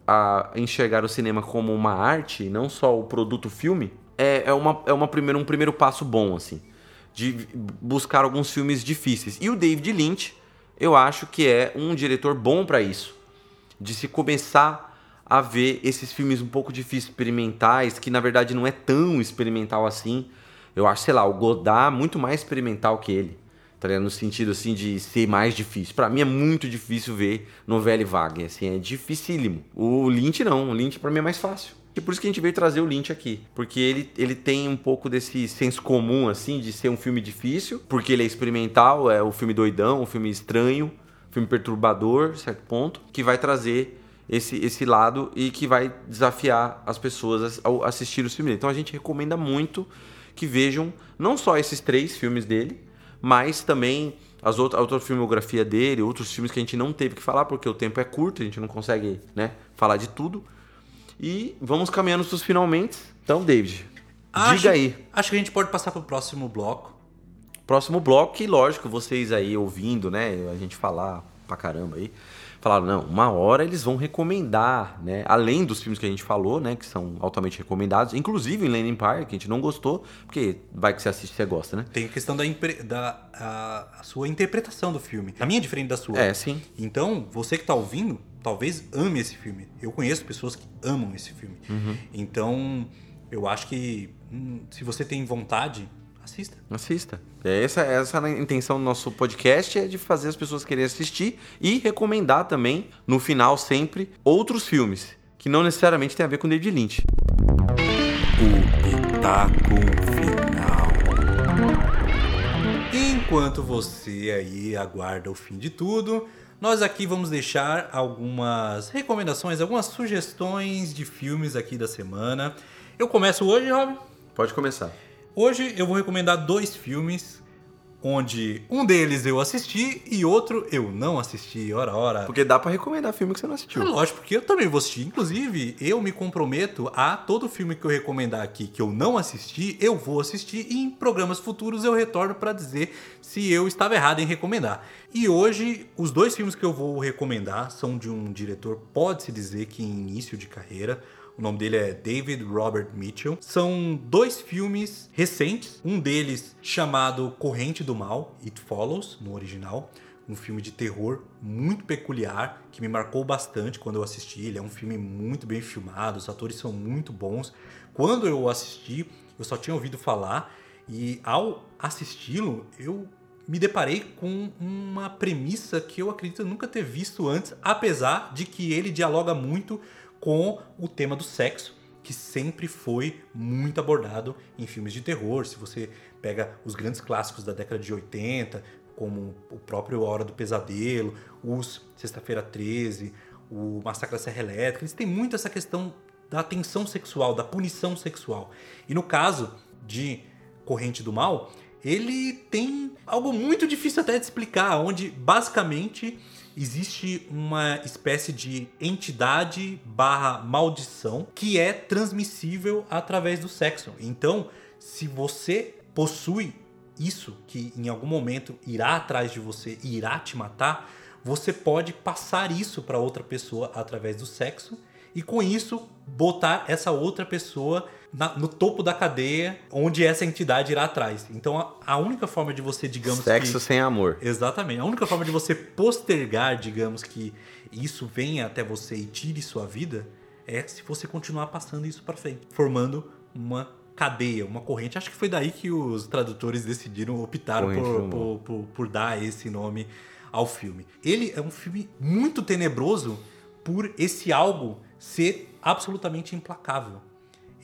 a enxergar o cinema como uma arte, não só o produto filme, é, é, uma, é uma primeiro, um primeiro passo bom, assim. De buscar alguns filmes difíceis. E o David Lynch, eu acho que é um diretor bom para isso. De se começar a ver esses filmes um pouco difíceis, experimentais, que na verdade não é tão experimental assim. Eu acho, sei lá, o Godard muito mais experimental que ele tá ligado? No sentido, assim, de ser mais difícil. para mim é muito difícil ver novela e Wagner, assim, é dificílimo. O Lynch não, o Lynch para mim é mais fácil. E por isso que a gente veio trazer o Lynch aqui. Porque ele, ele tem um pouco desse senso comum, assim, de ser um filme difícil, porque ele é experimental, é o filme doidão, um filme estranho, um filme perturbador, certo ponto, que vai trazer esse, esse lado e que vai desafiar as pessoas a, assistir os filmes dele. Então a gente recomenda muito que vejam não só esses três filmes dele, mas também as outras, a outra filmografia dele, outros filmes que a gente não teve que falar porque o tempo é curto, a gente não consegue né, falar de tudo. E vamos caminhando para os finalmente. Então, David, acho, diga aí. Acho que a gente pode passar para o próximo bloco. Próximo bloco, e lógico, vocês aí ouvindo, né, a gente falar pra caramba aí falaram, não, uma hora eles vão recomendar, né? Além dos filmes que a gente falou, né? Que são altamente recomendados, inclusive em Land Empire, que a gente não gostou, porque vai que você assiste e você gosta, né? Tem a questão da, da a, a sua interpretação do filme. A minha é diferente da sua. É, sim. Então, você que tá ouvindo, talvez ame esse filme. Eu conheço pessoas que amam esse filme. Uhum. Então, eu acho que hum, se você tem vontade, Assista. Assista. É essa, essa é a intenção do nosso podcast, é de fazer as pessoas quererem assistir e recomendar também, no final sempre, outros filmes, que não necessariamente tem a ver com David Lynch. O Pitaco Final. Enquanto você aí aguarda o fim de tudo, nós aqui vamos deixar algumas recomendações, algumas sugestões de filmes aqui da semana. Eu começo hoje, Rob? Pode começar. Hoje eu vou recomendar dois filmes onde um deles eu assisti e outro eu não assisti, ora ora. Porque dá para recomendar filme que você não assistiu. É lógico, porque eu também vou assistir. Inclusive, eu me comprometo a todo filme que eu recomendar aqui que eu não assisti, eu vou assistir e em programas futuros eu retorno para dizer se eu estava errado em recomendar. E hoje, os dois filmes que eu vou recomendar são de um diretor, pode-se dizer que em início de carreira, o nome dele é David Robert Mitchell. São dois filmes recentes, um deles chamado Corrente do Mal, It Follows, no original. Um filme de terror muito peculiar, que me marcou bastante quando eu assisti. Ele é um filme muito bem filmado, os atores são muito bons. Quando eu assisti, eu só tinha ouvido falar, e ao assisti-lo, eu me deparei com uma premissa que eu acredito nunca ter visto antes, apesar de que ele dialoga muito com o tema do sexo, que sempre foi muito abordado em filmes de terror. Se você pega os grandes clássicos da década de 80, como o próprio Hora do Pesadelo, os Sexta-feira 13, o Massacre da Serra Elétrica, eles têm muito essa questão da tensão sexual, da punição sexual. E no caso de Corrente do Mal, ele tem algo muito difícil até de explicar, onde basicamente existe uma espécie de entidade barra maldição que é transmissível através do sexo. Então, se você possui isso, que em algum momento irá atrás de você e irá te matar, você pode passar isso para outra pessoa através do sexo e com isso botar essa outra pessoa na- no topo da cadeia, onde essa entidade irá atrás. Então a, a única forma de você, digamos Sexo que sem amor. Exatamente. A única forma de você postergar, digamos, que isso venha até você e tire sua vida é se você continuar passando isso para frente, formando uma cadeia, uma corrente. Acho que foi daí que os tradutores decidiram, optaram Corrente por, por, por- por dar esse nome ao filme. Ele é um filme muito tenebroso por esse algo ser absolutamente implacável.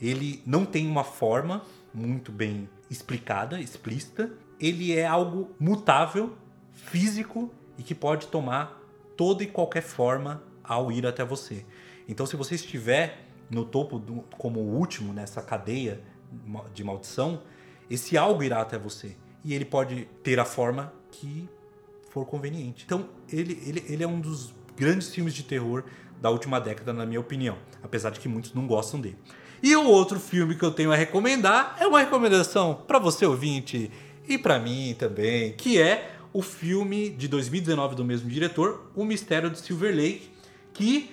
Ele não tem uma forma muito bem explicada, explícita. Ele é algo mutável, físico e que pode tomar toda e qualquer forma ao ir até você. Então, se você estiver no topo do- como o último nessa cadeia de maldição, esse algo irá até você e ele pode ter a forma que for conveniente. Então, ele, ele, ele é um dos grandes filmes de terror da última década, na minha opinião. Apesar de que muitos não gostam dele. E o outro filme que eu tenho a recomendar é uma recomendação para você, ouvinte, e para mim também, que é o filme de 2019 do mesmo diretor, O Mistério de Silver Lake, que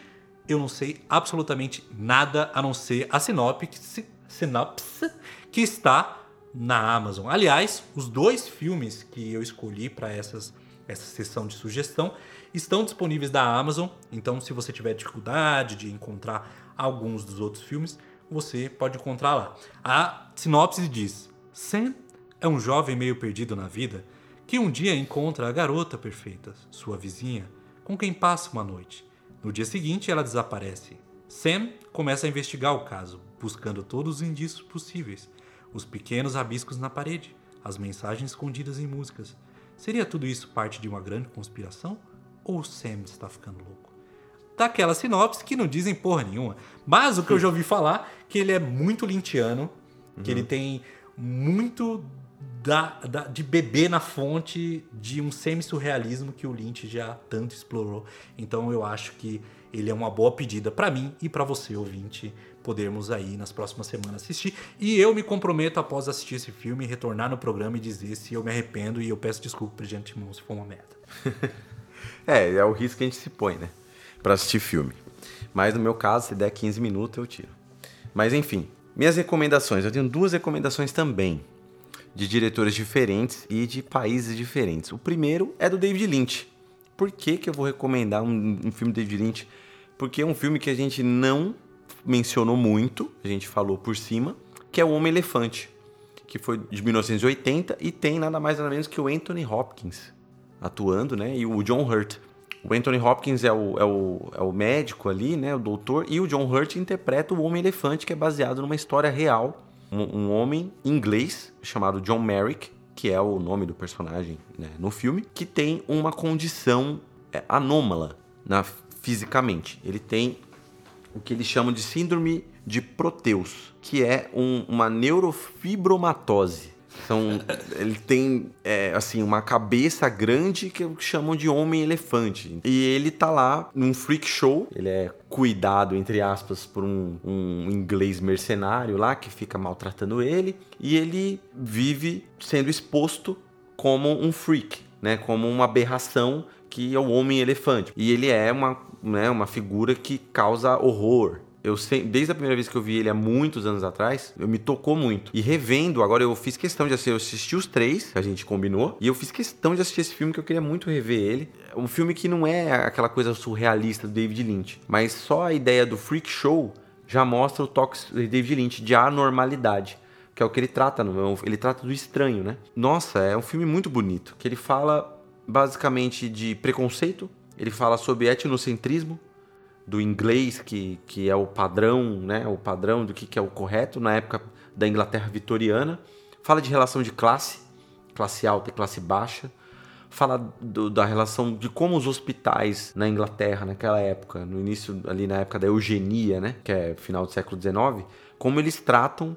eu não sei absolutamente nada a não ser a sinopse, sinopse que está na Amazon. Aliás, os dois filmes que eu escolhi para essas essa sessão de sugestão estão disponíveis da Amazon. Então, se você tiver dificuldade de encontrar alguns dos outros filmes, você pode encontrar lá. A sinopse diz: Sam é um jovem meio perdido na vida que um dia encontra a garota perfeita, sua vizinha, com quem passa uma noite. No dia seguinte, ela desaparece. Sam começa a investigar o caso, buscando todos os indícios possíveis: os pequenos rabiscos na parede, as mensagens escondidas em músicas. Seria tudo isso parte de uma grande conspiração? Ou Sam está ficando louco? Daquela sinopse que não dizem porra nenhuma. Mas o que eu já ouvi falar que ele é muito lintiano, que ele tem muito da, da- de beber na fonte de um semi-surrealismo que o Lynch já tanto explorou. Então eu acho que ele é uma boa pedida para mim e para você, ouvinte, podermos aí nas próximas semanas assistir. E eu me comprometo após assistir esse filme, retornar no programa e dizer se eu me arrependo e eu peço desculpa de antemão se for uma merda. É, é o risco que a gente se põe, né? Pra assistir filme. Mas no meu caso, se der 15 minutos, eu tiro. Mas enfim, minhas recomendações. Eu tenho duas recomendações também. De diretores diferentes e de países diferentes. O primeiro é do David Lynch. Por que, que eu vou recomendar um, um filme do David Lynch? Porque é um filme que a gente não mencionou muito, a gente falou por cima, que é O Homem Elefante, que foi de 1980 e tem nada mais nada menos que o Anthony Hopkins atuando, né? E o John Hurt. O Anthony Hopkins é o, é o, é o médico ali, né? O doutor. E o John Hurt interpreta o Homem-Elefante, que é baseado numa história real. Um, um homem inglês chamado John Merrick, que é o nome do personagem né, no filme, que tem uma condição é, anômala na, fisicamente. Ele tem o que eles chamam de síndrome de Proteus, que é um- uma neurofibromatose. São, ele tem é, assim uma cabeça grande que chamam de homem elefante. E ele tá lá num freak show. Ele é cuidado entre aspas por um, um inglês mercenário lá que fica maltratando ele. E ele vive sendo exposto como um freak, né? Como uma aberração que é o homem elefante. E ele é uma, né, uma figura que causa horror. Eu sei, desde a primeira vez que eu vi ele há muitos anos atrás, eu me tocou muito. E revendo, agora eu fiz questão de assistir, eu assisti os três, a gente combinou, e eu fiz questão de assistir esse filme que eu queria muito rever ele. É Um filme que não é aquela coisa surrealista do David Lynch, mas só a ideia do freak show já mostra o toque de David Lynch de anormalidade que é o que ele trata, no- ele trata do estranho, né? Nossa, é um filme muito bonito, que ele fala basicamente de preconceito, ele fala sobre etnocentrismo, do inglês que, que é o padrão, né? O padrão do que, que é o correto na época da Inglaterra vitoriana. Fala de relação de classe, classe alta e classe baixa. Fala do- da relação de como os hospitais na Inglaterra naquela época, no início ali na época da eugenia, né? Que é final do século XIX, como eles tratam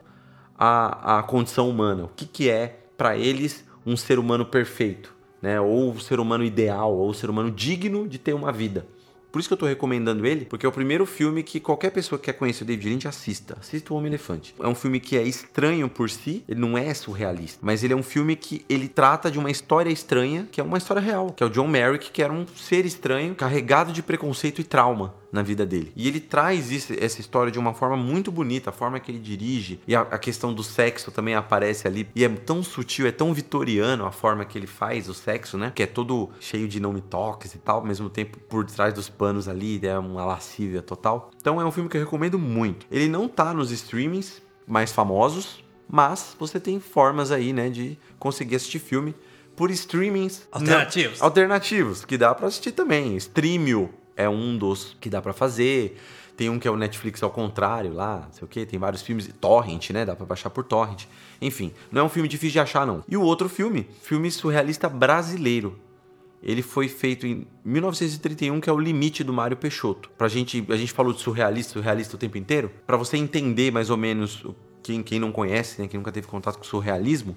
a, a condição humana. O que, que é para eles um ser humano perfeito, né? Ou o ser humano ideal, ou o ser humano digno de ter uma vida. Por isso que eu tô recomendando ele, porque é o primeiro filme que qualquer pessoa que quer conhecer o David Lynch assista. Assista o Homem-Elefante. É um filme que é estranho por si, ele não é surrealista, mas ele é um filme que ele trata de uma história estranha, que é uma história real, que é o John Merrick, que era um ser estranho, carregado de preconceito e trauma. Na vida dele. E ele traz isso, essa história de uma forma muito bonita, a forma que ele dirige e a, a, questão do sexo também aparece ali e é tão sutil, é tão vitoriano a forma que ele faz o sexo, né? Que é todo cheio de não me toques e tal, ao mesmo tempo por trás dos panos ali é uma lascívia total. Então é um filme que eu recomendo muito. Ele não tá nos streamings mais famosos, mas você tem formas aí, né, de conseguir assistir filme por streamings alternativos, não, alternativos que dá para assistir também. Streamio é um dos que dá para fazer. Tem um que é o Netflix ao contrário lá, não sei o que, tem vários filmes. Torrent, né? Dá pra baixar por Torrent. Enfim, não é um filme difícil de achar, não. E o outro filme, filme surrealista brasileiro. Ele foi feito em 1931, que é o limite do Mário Peixoto. Pra gente, a gente falou de surrealista, surrealista o tempo inteiro. Para você entender mais ou menos quem, quem não conhece, né, quem nunca teve contato com surrealismo,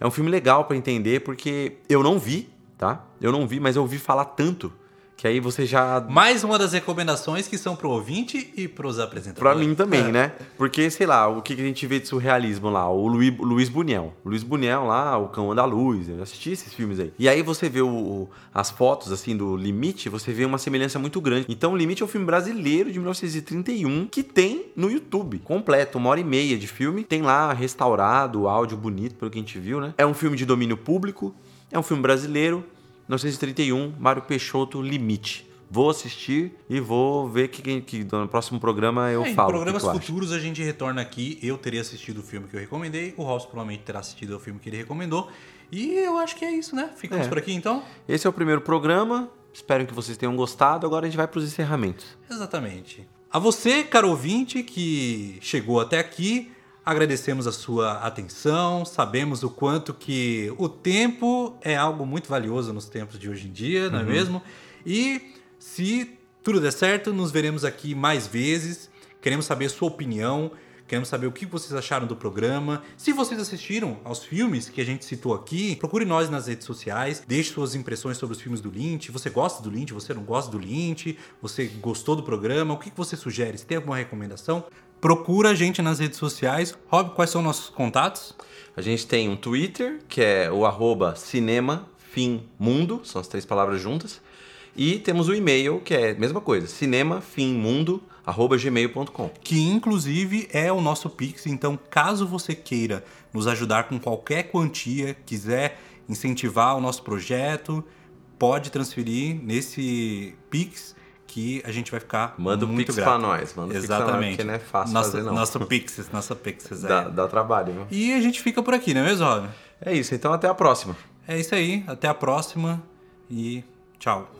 é um filme legal para entender porque eu não vi, tá? Eu não vi, mas eu ouvi falar tanto que aí você já. Mais uma das recomendações que são pro ouvinte e pros apresentadores. Pra mim também, é. né? Porque, sei lá, o que a gente vê de surrealismo lá? O Luiz, Luiz Buniel. Luiz Buniel lá, o Cão Andaluz. Eu assisti esses filmes aí. E aí você vê o, as fotos, assim, do Limite, você vê uma semelhança muito grande. Então, o Limite é um filme brasileiro de 1931 que tem no YouTube. Completo, uma hora e meia de filme. Tem lá restaurado, áudio bonito, pelo que a gente viu, né? É um filme de domínio público. É um filme brasileiro 1931, Mário Peixoto, Limite. Vou assistir e vou ver que, que, no próximo programa eu é, falo. Em programas futuros a gente retorna aqui. Eu teria assistido o filme que eu recomendei, o Robson provavelmente terá assistido o filme que ele recomendou. E eu acho que é isso, né? Ficamos é. por aqui então. Esse é o primeiro programa. Espero que vocês tenham gostado. Agora a gente vai para os encerramentos. Exatamente. A você, caro ouvinte, que chegou até aqui, Agradecemos a sua atenção, sabemos o quanto que o tempo é algo muito valioso nos tempos de hoje em dia, não é uhum. mesmo? E se tudo der certo, nos veremos aqui mais vezes. Queremos saber sua opinião, queremos saber o que vocês acharam do programa. Se vocês assistiram aos filmes que a gente citou aqui, procure nós nas redes sociais, deixe suas impressões sobre os filmes do Lynch. Você gosta do Lynch? Você não gosta do Lynch? Você gostou do programa? O que você sugere? Se tem alguma recomendação? Procura a gente nas redes sociais. Rob, quais são nossos contatos? A gente tem um Twitter, que é o arroba cinemafimmundo, são as três palavras juntas. E temos o e-mail, que é a mesma coisa, cinemafimmundo.gmail.com. Que inclusive é o nosso Pix, então caso você queira nos ajudar com qualquer quantia, quiser incentivar o nosso projeto, pode transferir nesse Pix que a gente vai ficar Manda muito o Pix grato. pra nós. Manda Exatamente. Pix porque não é fácil nosso, fazer, não. Nosso Pix, nossa Pix. Dá, dá trabalho, viu? E a gente fica por aqui, não é mesmo, Robin? É isso, então até a próxima. É isso aí, até a próxima e tchau.